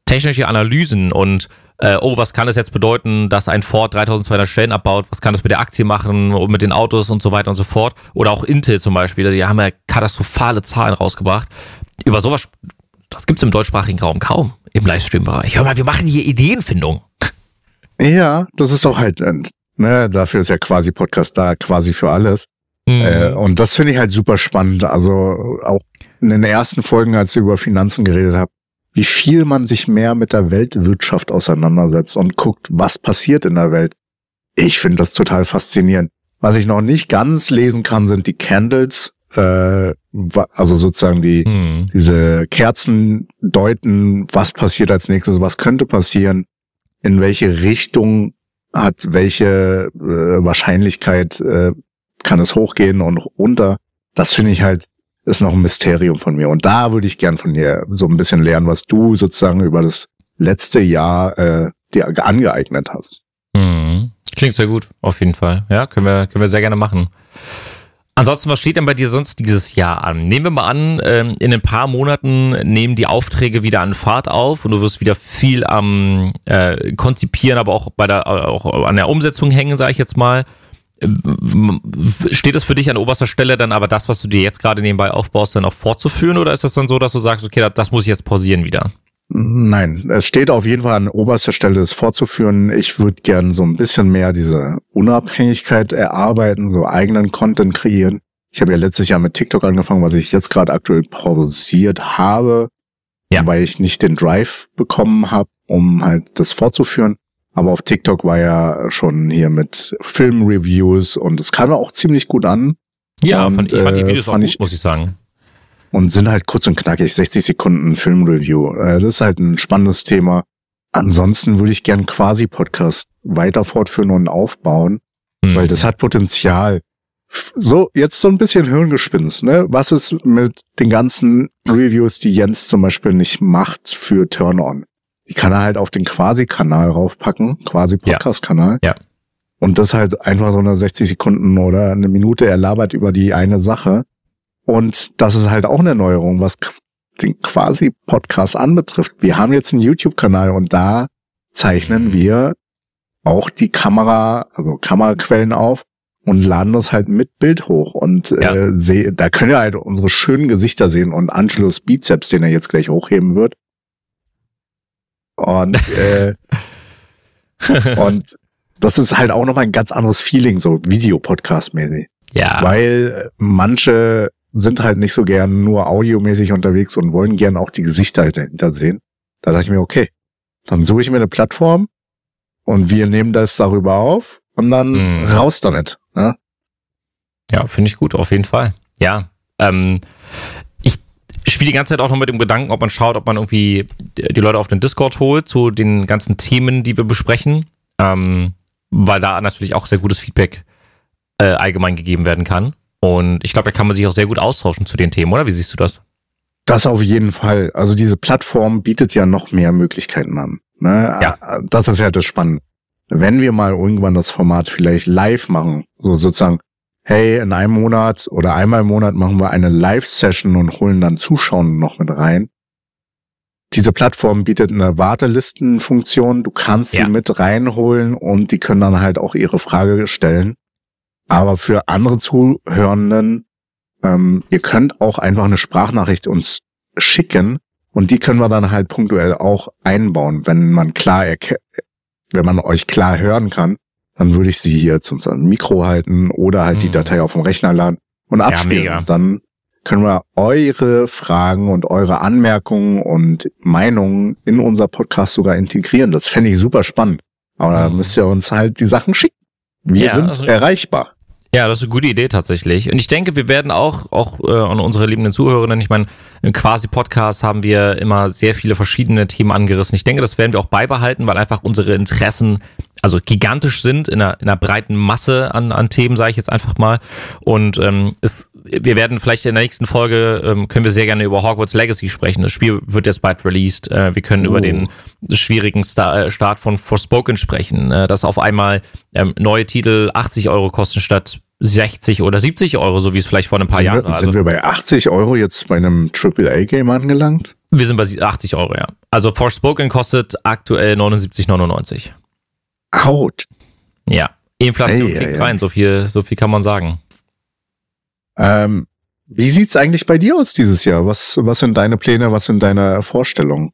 technische Analysen und äh, oh, was kann es jetzt bedeuten, dass ein Ford 3200 Stellen abbaut, was kann es mit der Aktie machen und mit den Autos und so weiter und so fort. Oder auch Intel zum Beispiel, die haben ja katastrophale Zahlen rausgebracht. Über sowas, das gibt's im deutschsprachigen Raum kaum im Livestream-Bereich. Hör mal, wir machen hier Ideenfindung.
Ja, das ist doch halt, äh, ne, dafür ist ja quasi Podcast da, quasi für alles.
Mhm.
Äh, und das finde ich halt super spannend. Also auch in den ersten Folgen, als ich über Finanzen geredet habe, wie viel man sich mehr mit der Weltwirtschaft auseinandersetzt und guckt, was passiert in der Welt. Ich finde das total faszinierend. Was ich noch nicht ganz lesen kann, sind die Candles, äh, also sozusagen die
Mhm.
diese Kerzen deuten, was passiert als nächstes, was könnte passieren, in welche Richtung hat welche äh, Wahrscheinlichkeit äh, kann es hochgehen und runter. Das finde ich halt ist noch ein Mysterium von mir und da würde ich gern von dir so ein bisschen lernen, was du sozusagen über das letzte Jahr äh, dir angeeignet hast.
Mhm. Klingt sehr gut, auf jeden Fall. Ja, können wir, können wir sehr gerne machen. Ansonsten, was steht denn bei dir sonst dieses Jahr an? Nehmen wir mal an, ähm, in ein paar Monaten nehmen die Aufträge wieder an Fahrt auf und du wirst wieder viel am äh, Konzipieren, aber auch bei der auch an der Umsetzung hängen, sage ich jetzt mal. Ähm, Steht es für dich an oberster Stelle dann aber das, was du dir jetzt gerade nebenbei aufbaust, dann auch fortzuführen oder ist das dann so, dass du sagst, okay, das muss ich jetzt pausieren wieder?
Nein, es steht auf jeden Fall an oberster Stelle, es fortzuführen. Ich würde gern so ein bisschen mehr diese Unabhängigkeit erarbeiten, so eigenen Content kreieren. Ich habe ja letztes Jahr mit TikTok angefangen, was ich jetzt gerade aktuell pausiert habe,
Ja.
weil ich nicht den Drive bekommen habe, um halt das fortzuführen. Aber auf TikTok war ja schon hier mit Filmreviews und es kam auch ziemlich gut an
Ja,
Und,
fand, ich fand die
äh,
Videos auch
fand
gut,
ich-
muss ich sagen.
Und sind halt kurz und knackig, 60 Sekunden Filmreview. Äh, Das ist halt ein spannendes Thema. Ansonsten würde ich gern quasi Podcast weiter fortführen und aufbauen,
Mhm.
weil das hat Potenzial. So, jetzt so ein bisschen Hirngespinst, ne? Was ist mit den ganzen Reviews, die Jens zum Beispiel nicht macht für Turn-On? Die kann er halt auf den Quasi-Kanal raufpacken, Quasi-Podcast-Kanal.
Ja.
Und das halt einfach so eine 60 Sekunden oder eine Minute, er labert über die eine Sache. Und das ist halt auch eine Neuerung, was den quasi Podcast anbetrifft. Wir haben jetzt einen YouTube-Kanal und da zeichnen
Mhm.
wir auch die Kamera, also Kameraquellen auf und laden das halt mit Bild hoch. Und
Ja.
äh, seh, da könnt ihr halt unsere schönen Gesichter sehen und Angelos Bizeps, den er jetzt gleich hochheben wird. Und, äh, <laughs> und das ist halt auch nochmal ein ganz anderes Feeling, so Videopodcast-mäßig.
ja.
Weil äh, manche sind halt nicht so gern nur audiomäßig unterwegs und wollen gern auch die Gesichter dahinter sehen. Da dachte ich mir, okay, dann suche ich mir eine Plattform und wir nehmen das darüber auf und dann
Mhm.
raus damit. Ne?
Ja, finde ich gut, auf jeden Fall. Ja, ähm, ich spiele die ganze Zeit auch noch mit dem Gedanken, ob man schaut, ob man irgendwie die Leute auf den Discord holt zu den ganzen Themen, die wir besprechen, ähm, weil da natürlich auch sehr gutes Feedback äh, allgemein gegeben werden kann. Und ich glaube, da kann man sich auch sehr gut austauschen zu den Themen, oder? Wie siehst du das?
Das auf jeden Fall. Also diese Plattform bietet ja noch mehr Möglichkeiten an. Ne?
Ja.
Das ist ja das Spannende. Wenn wir mal irgendwann das Format vielleicht live machen, so sozusagen, hey, in einem Monat oder einmal im Monat machen wir eine Live-Session und holen dann Zuschauer noch mit rein. Diese Plattform bietet eine Wartelistenfunktion. Du kannst
Ja.
sie mit reinholen und die können dann halt auch ihre Frage stellen. Aber für andere Zuhörenden, ähm, ihr könnt auch einfach eine Sprachnachricht uns schicken und die können wir dann halt punktuell auch einbauen, wenn man klar wenn man euch klar hören kann, dann würde ich sie hier zum Mikro halten oder halt die
Mhm.
Datei auf dem Rechner laden und abspielen. Und dann können wir eure Fragen und eure Anmerkungen und Meinungen in unser Podcast sogar integrieren. Das fände ich super spannend. Aber da
Mhm.
müsst ihr uns halt die Sachen schicken. Wir
Ja,
sind
also-
erreichbar.
Ja, das ist eine gute Idee tatsächlich. Und ich denke, wir werden auch, auch äh, an unsere liebenden Zuhörerinnen, ich meine, im Quasi-Podcast haben wir immer sehr viele verschiedene Themen angerissen. Ich denke, das werden wir auch beibehalten, weil einfach unsere Interessen also gigantisch sind in einer, in einer breiten Masse an, an Themen, sage ich jetzt einfach mal. Und ähm, es, wir werden vielleicht in der nächsten Folge, ähm, können wir sehr gerne über Hogwarts Legacy sprechen. Das Spiel wird jetzt bald released. Äh, wir können
Oh.
über den schwierigen Star, äh, Start von Forspoken sprechen, äh, dass auf einmal ähm, neue Titel 80 Euro kosten statt 60 oder 70 Euro, so wie es vielleicht vor ein paar
Sind,
Jahren
wir,
war.
sind
Also
wir bei 80 Euro jetzt bei einem AAA-Game angelangt?
wir sind bei 80 Euro, ja. Also Forspoken kostet aktuell 79,99.
Out.
Ja. Inflation kickt
ei, ei.
rein, so viel, so viel kann man sagen.
Ähm, wie sieht's eigentlich bei dir aus dieses Jahr? Was, was sind deine Pläne? Was sind deine Vorstellungen?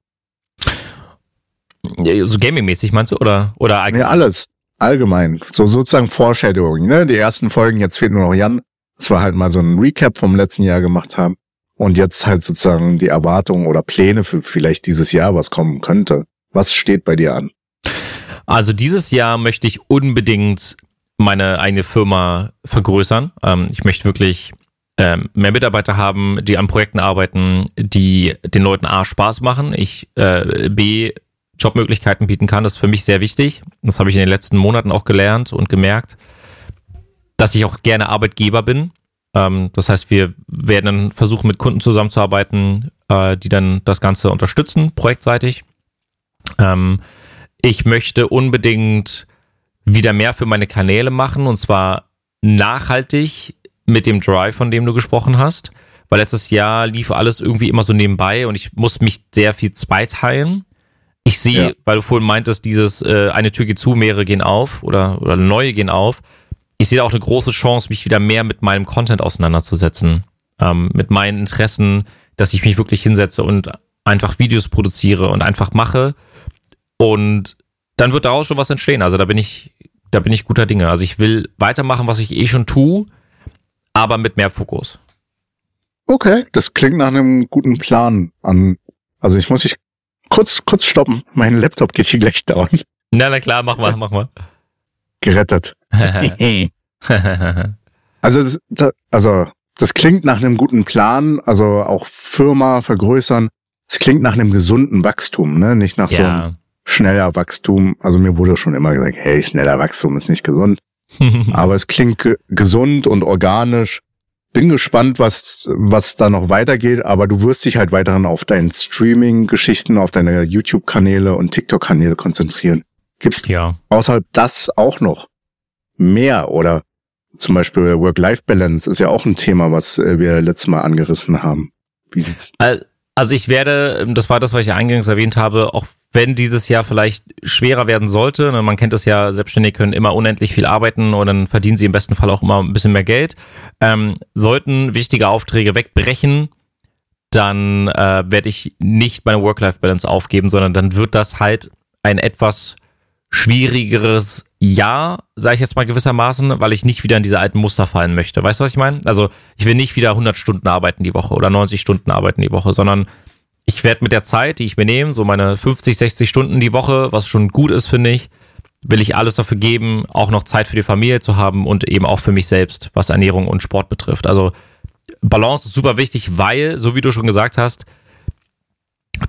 Ja, So gaming-mäßig meinst du? Oder, oder allgemein?
alles. Allgemein. So sozusagen Foreshadowing, ne? Die ersten Folgen, jetzt fehlt nur noch Jan. Das war halt mal so ein Recap vom letzten Jahr gemacht haben. Und jetzt halt sozusagen die Erwartungen oder Pläne für vielleicht dieses Jahr, was kommen könnte. Was steht bei dir an?
Also dieses Jahr möchte ich unbedingt meine eigene Firma vergrößern. Ähm, ich möchte wirklich ähm, mehr Mitarbeiter haben, die an Projekten arbeiten, die den Leuten A Spaß machen, ich äh, B Jobmöglichkeiten bieten kann. Das ist für mich sehr wichtig. Das habe ich in den letzten Monaten auch gelernt und gemerkt, dass ich auch gerne Arbeitgeber bin. Ähm, das heißt, wir werden dann versuchen, mit Kunden zusammenzuarbeiten, äh, die dann das Ganze unterstützen, projektseitig. Ähm, ich möchte unbedingt wieder mehr für meine Kanäle machen und zwar nachhaltig mit dem Drive, von dem du gesprochen hast. Weil letztes Jahr lief alles irgendwie immer so nebenbei und ich muss mich sehr viel zweiteilen. Ich sehe,
Ja.
weil du vorhin meintest, dieses äh, eine Tür geht zu, mehrere gehen auf oder, oder neue gehen auf. Ich sehe da auch eine große Chance, mich wieder mehr mit meinem Content auseinanderzusetzen. Ähm, mit meinen Interessen, dass ich mich wirklich hinsetze und einfach Videos produziere und einfach mache. Und dann wird daraus schon was entstehen. Also da bin ich, da bin ich guter Dinge. Also ich will weitermachen, was ich eh schon tue, aber mit mehr Fokus.
Okay. Das klingt nach einem guten Plan an. Also ich muss dich kurz, kurz stoppen. Mein Laptop geht hier gleich down.
Na, na klar, mach mal, mach mal.
Gerettet. <laughs> Also, das, das, also, das klingt nach einem guten Plan, also auch Firma vergrößern. Es klingt nach einem gesunden Wachstum, ne? Nicht nach so einem
ja.
Schneller Wachstum. Also mir wurde schon immer gesagt, hey, schneller Wachstum ist nicht gesund. <laughs> Aber es klingt ge gesund und organisch. Bin gespannt, was, was da noch weitergeht, aber du wirst dich halt weiterhin auf deinen Streaming-Geschichten, auf deine YouTube-Kanäle und TikTok-Kanäle konzentrieren. Gibt's
ja.
außerhalb das auch noch mehr oder zum Beispiel Work-Life-Balance ist ja auch ein Thema, was äh, wir letztes Mal angerissen haben. Wie sieht's?
Al- Also ich werde, das war das, was ich eingangs erwähnt habe, auch wenn dieses Jahr vielleicht schwerer werden sollte, ne, man kennt das ja, Selbstständige können immer unendlich viel arbeiten und dann verdienen sie im besten Fall auch immer ein bisschen mehr Geld. Ähm, sollten wichtige Aufträge wegbrechen, dann äh, werde ich nicht meine Work-Life-Balance aufgeben, sondern dann wird das halt ein etwas schwierigeres Jahr, sage ich jetzt mal gewissermaßen, weil ich nicht wieder in diese alten Muster fallen möchte. Weißt du, was ich meine? Also ich will nicht wieder 100 Stunden arbeiten die Woche oder 90 Stunden arbeiten die Woche, sondern ich werde mit der Zeit, die ich mir nehme, so meine 50, 60 Stunden die Woche, was schon gut ist, finde ich, will ich alles dafür geben, auch noch Zeit für die Familie zu haben und eben auch für mich selbst, was Ernährung und Sport betrifft. Also Balance ist super wichtig, weil, so wie du schon gesagt hast,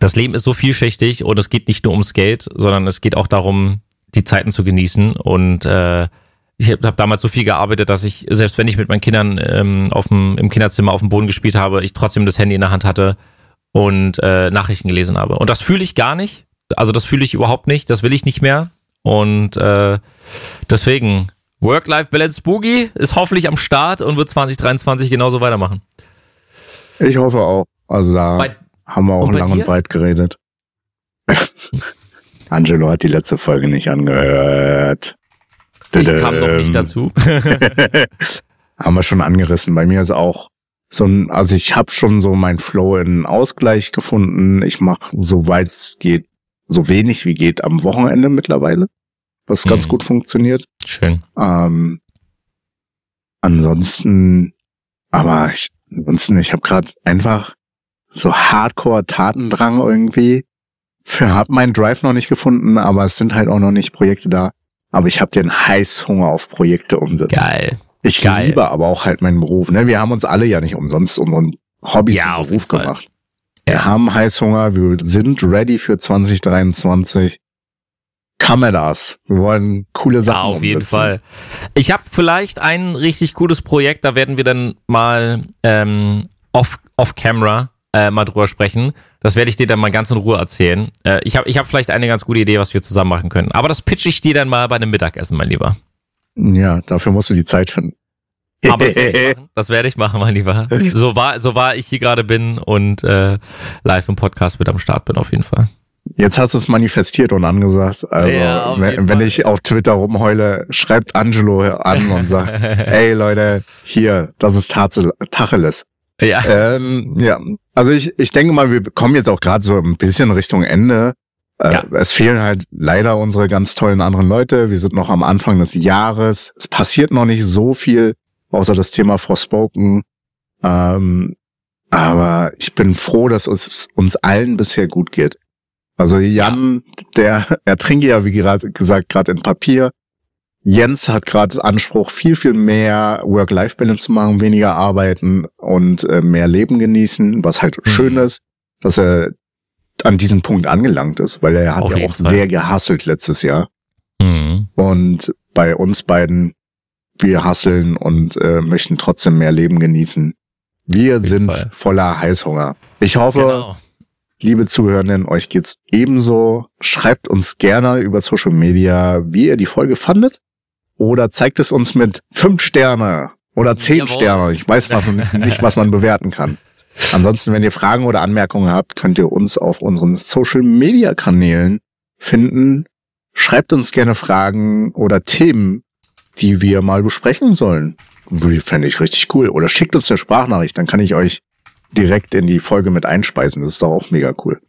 das Leben ist so vielschichtig und es geht nicht nur ums Geld, sondern es geht auch darum, die Zeiten zu genießen. Und äh, ich habe hab damals so viel gearbeitet, dass ich, selbst wenn ich mit meinen Kindern ähm, auf dem, im Kinderzimmer auf dem Boden gespielt habe, ich trotzdem das Handy in der Hand hatte und äh, Nachrichten gelesen habe. Und das fühle ich gar nicht. Also das fühle ich überhaupt nicht. Das will ich nicht mehr. Und äh, deswegen, Work-Life-Balance Boogie ist hoffentlich am Start und wird 2023 genauso weitermachen.
Ich hoffe auch. Also da
Bei-
haben wir auch
und
lang
dir?
und breit geredet. <laughs> Angelo hat die letzte Folge nicht angehört.
Ich kam noch nicht dazu. <laughs> <laughs>
haben wir schon angerissen. Bei mir ist auch so ein, also ich habe schon so mein Flow in Ausgleich gefunden. Ich mache, soweit es geht, so wenig wie geht am Wochenende mittlerweile, was ganz
Mhm.
gut funktioniert.
Schön.
Ähm, ansonsten, aber ich, ansonsten, ich habe gerade einfach so Hardcore-Tatendrang irgendwie. Für hab meinen Drive noch nicht gefunden, aber es sind halt auch noch nicht Projekte da. Aber ich habe den Heißhunger auf Projekte umsetzen.
Geil.
Ich
Geil.
liebe aber auch halt meinen Beruf. Ne? Wir haben uns alle ja nicht umsonst unseren Hobby
Ja,
zum Beruf
jeden
gemacht.
Ja.
Wir haben Heißhunger, wir sind ready für 2023. Come at us. Wir wollen coole Sachen
Ja, auf jeden
umsetzen.
Fall. Ich habe vielleicht ein richtig gutes Projekt, da werden wir dann mal ähm, off, off camera äh, mal drüber sprechen. Das werde ich dir dann mal ganz in Ruhe erzählen. Äh, ich habe ich hab vielleicht eine ganz gute Idee, was wir zusammen machen können. Aber das pitch ich dir dann mal bei einem Mittagessen, mein Lieber.
Ja, dafür musst du die Zeit finden. <laughs>
Aber das werde ich machen, das werde ich machen mein Lieber. <laughs> So war, so war ich hier gerade bin und äh, live im Podcast mit am Start bin auf jeden Fall.
Jetzt hast du es manifestiert und angesagt. Also,
Ja,
wenn, wenn ich auf Twitter rumheule, schreibt Angelo an und <laughs> sagt, ey Leute, hier, das ist Tacheles.
Ja.
Ähm, ja, also ich, ich denke mal, wir kommen jetzt auch gerade so ein bisschen Richtung Ende. Äh,
Ja.
Es fehlen halt leider unsere ganz tollen anderen Leute. Wir sind noch am Anfang des Jahres. Es passiert noch nicht so viel, außer das Thema Forspoken. Ähm, aber ich bin froh, dass es uns allen bisher gut geht. Also Jan, der ertrinke ja, wie gerade gesagt, gerade in Papier. Jens hat gerade Anspruch, viel, viel mehr Work-Life-Balance zu machen, weniger arbeiten und äh, mehr Leben genießen, was halt
Mhm.
schön ist, dass er an diesem Punkt angelangt ist, weil er hat
Auf
ja auch
Fall.
sehr gehasselt letztes Jahr.
Mhm.
Und bei uns beiden, wir hasseln und äh, möchten trotzdem mehr Leben genießen. Wir sind
Fall.
voller Heißhunger. Ich hoffe,
Genau.
liebe Zuhörenden, euch geht's ebenso. Schreibt uns gerne über Social Media, wie ihr die Folge fandet. Oder zeigt es uns mit fünf Sterne oder zehn
Jawohl.
Sterne. Ich weiß was, nicht, was man <laughs> bewerten kann. Ansonsten, wenn ihr Fragen oder Anmerkungen habt, könnt ihr uns auf unseren Social Media Kanälen finden. Schreibt uns gerne Fragen oder Themen, die wir mal besprechen sollen. Fände ich richtig cool. Oder schickt uns eine Sprachnachricht, dann kann ich euch direkt in die Folge mit einspeisen. Das ist doch auch mega cool.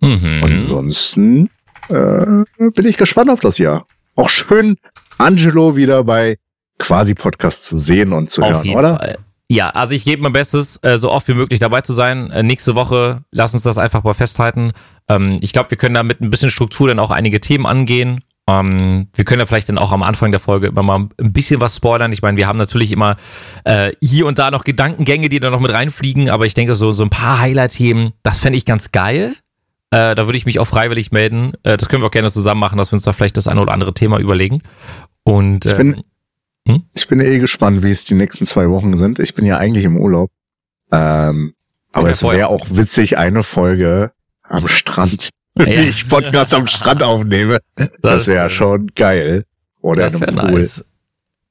Mhm.
Und ansonsten äh, bin ich gespannt auf das Jahr. Auch schön, Angelo wieder bei quasi Podcast zu sehen und zu
Auf
hören, oder?
Fall. Ja, also ich gebe mein Bestes, äh, so oft wie möglich dabei zu sein. Äh, nächste Woche, lass uns das einfach mal festhalten. Ähm, ich glaube, wir können da mit ein bisschen Struktur dann auch einige Themen angehen. Ähm, wir können ja vielleicht dann auch am Anfang der Folge immer mal ein bisschen was spoilern. Ich meine, wir haben natürlich immer äh, hier und da noch Gedankengänge, die da noch mit reinfliegen, aber ich denke, so, so ein paar Highlight-Themen, das fände ich ganz geil. Äh, da würde ich mich auch freiwillig melden. Äh, das können wir auch gerne zusammen machen, dass wir uns da vielleicht das eine oder andere Thema überlegen. Und
Ich bin,
Hm?
ich bin eh gespannt, wie es die nächsten zwei Wochen sind. Ich bin ja eigentlich im Urlaub. Ähm, aber es wäre auch witzig, eine Folge am Strand. <laughs>
Ja.
Ich Podcast am Strand aufnehme. Das, wäre schon geil. Oder
das wäre nice.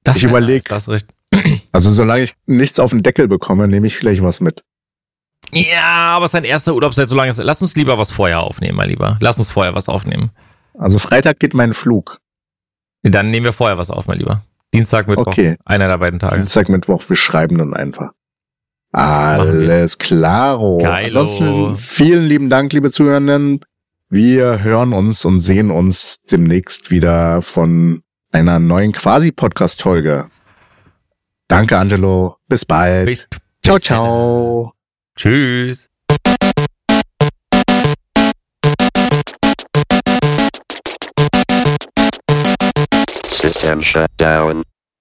Das
Ich
wär
überleg-
Nice, das. <clears throat>
Also solange ich nichts auf den Deckel bekomme, nehme ich vielleicht was mit.
Ja, aber sein erster Urlaubszeit so lange ist. Lass uns lieber was vorher aufnehmen, mein Lieber. Lass uns vorher was aufnehmen.
Also Freitag geht mein Flug.
Dann nehmen wir vorher was auf, mein Lieber. Dienstag, Mittwoch.
Okay.
Einer der beiden Tage.
Dienstag, Mittwoch, wir schreiben dann einfach. Alles klaro.
Geilo.
Ansonsten vielen lieben Dank, liebe Zuhörenden. Wir hören uns und sehen uns demnächst wieder von einer neuen Quasi-Podcast-Folge. Danke, Angelo. Bis bald.
Bis-
ciao,
bis dann.
ciao.
Tschüss.
System shut down.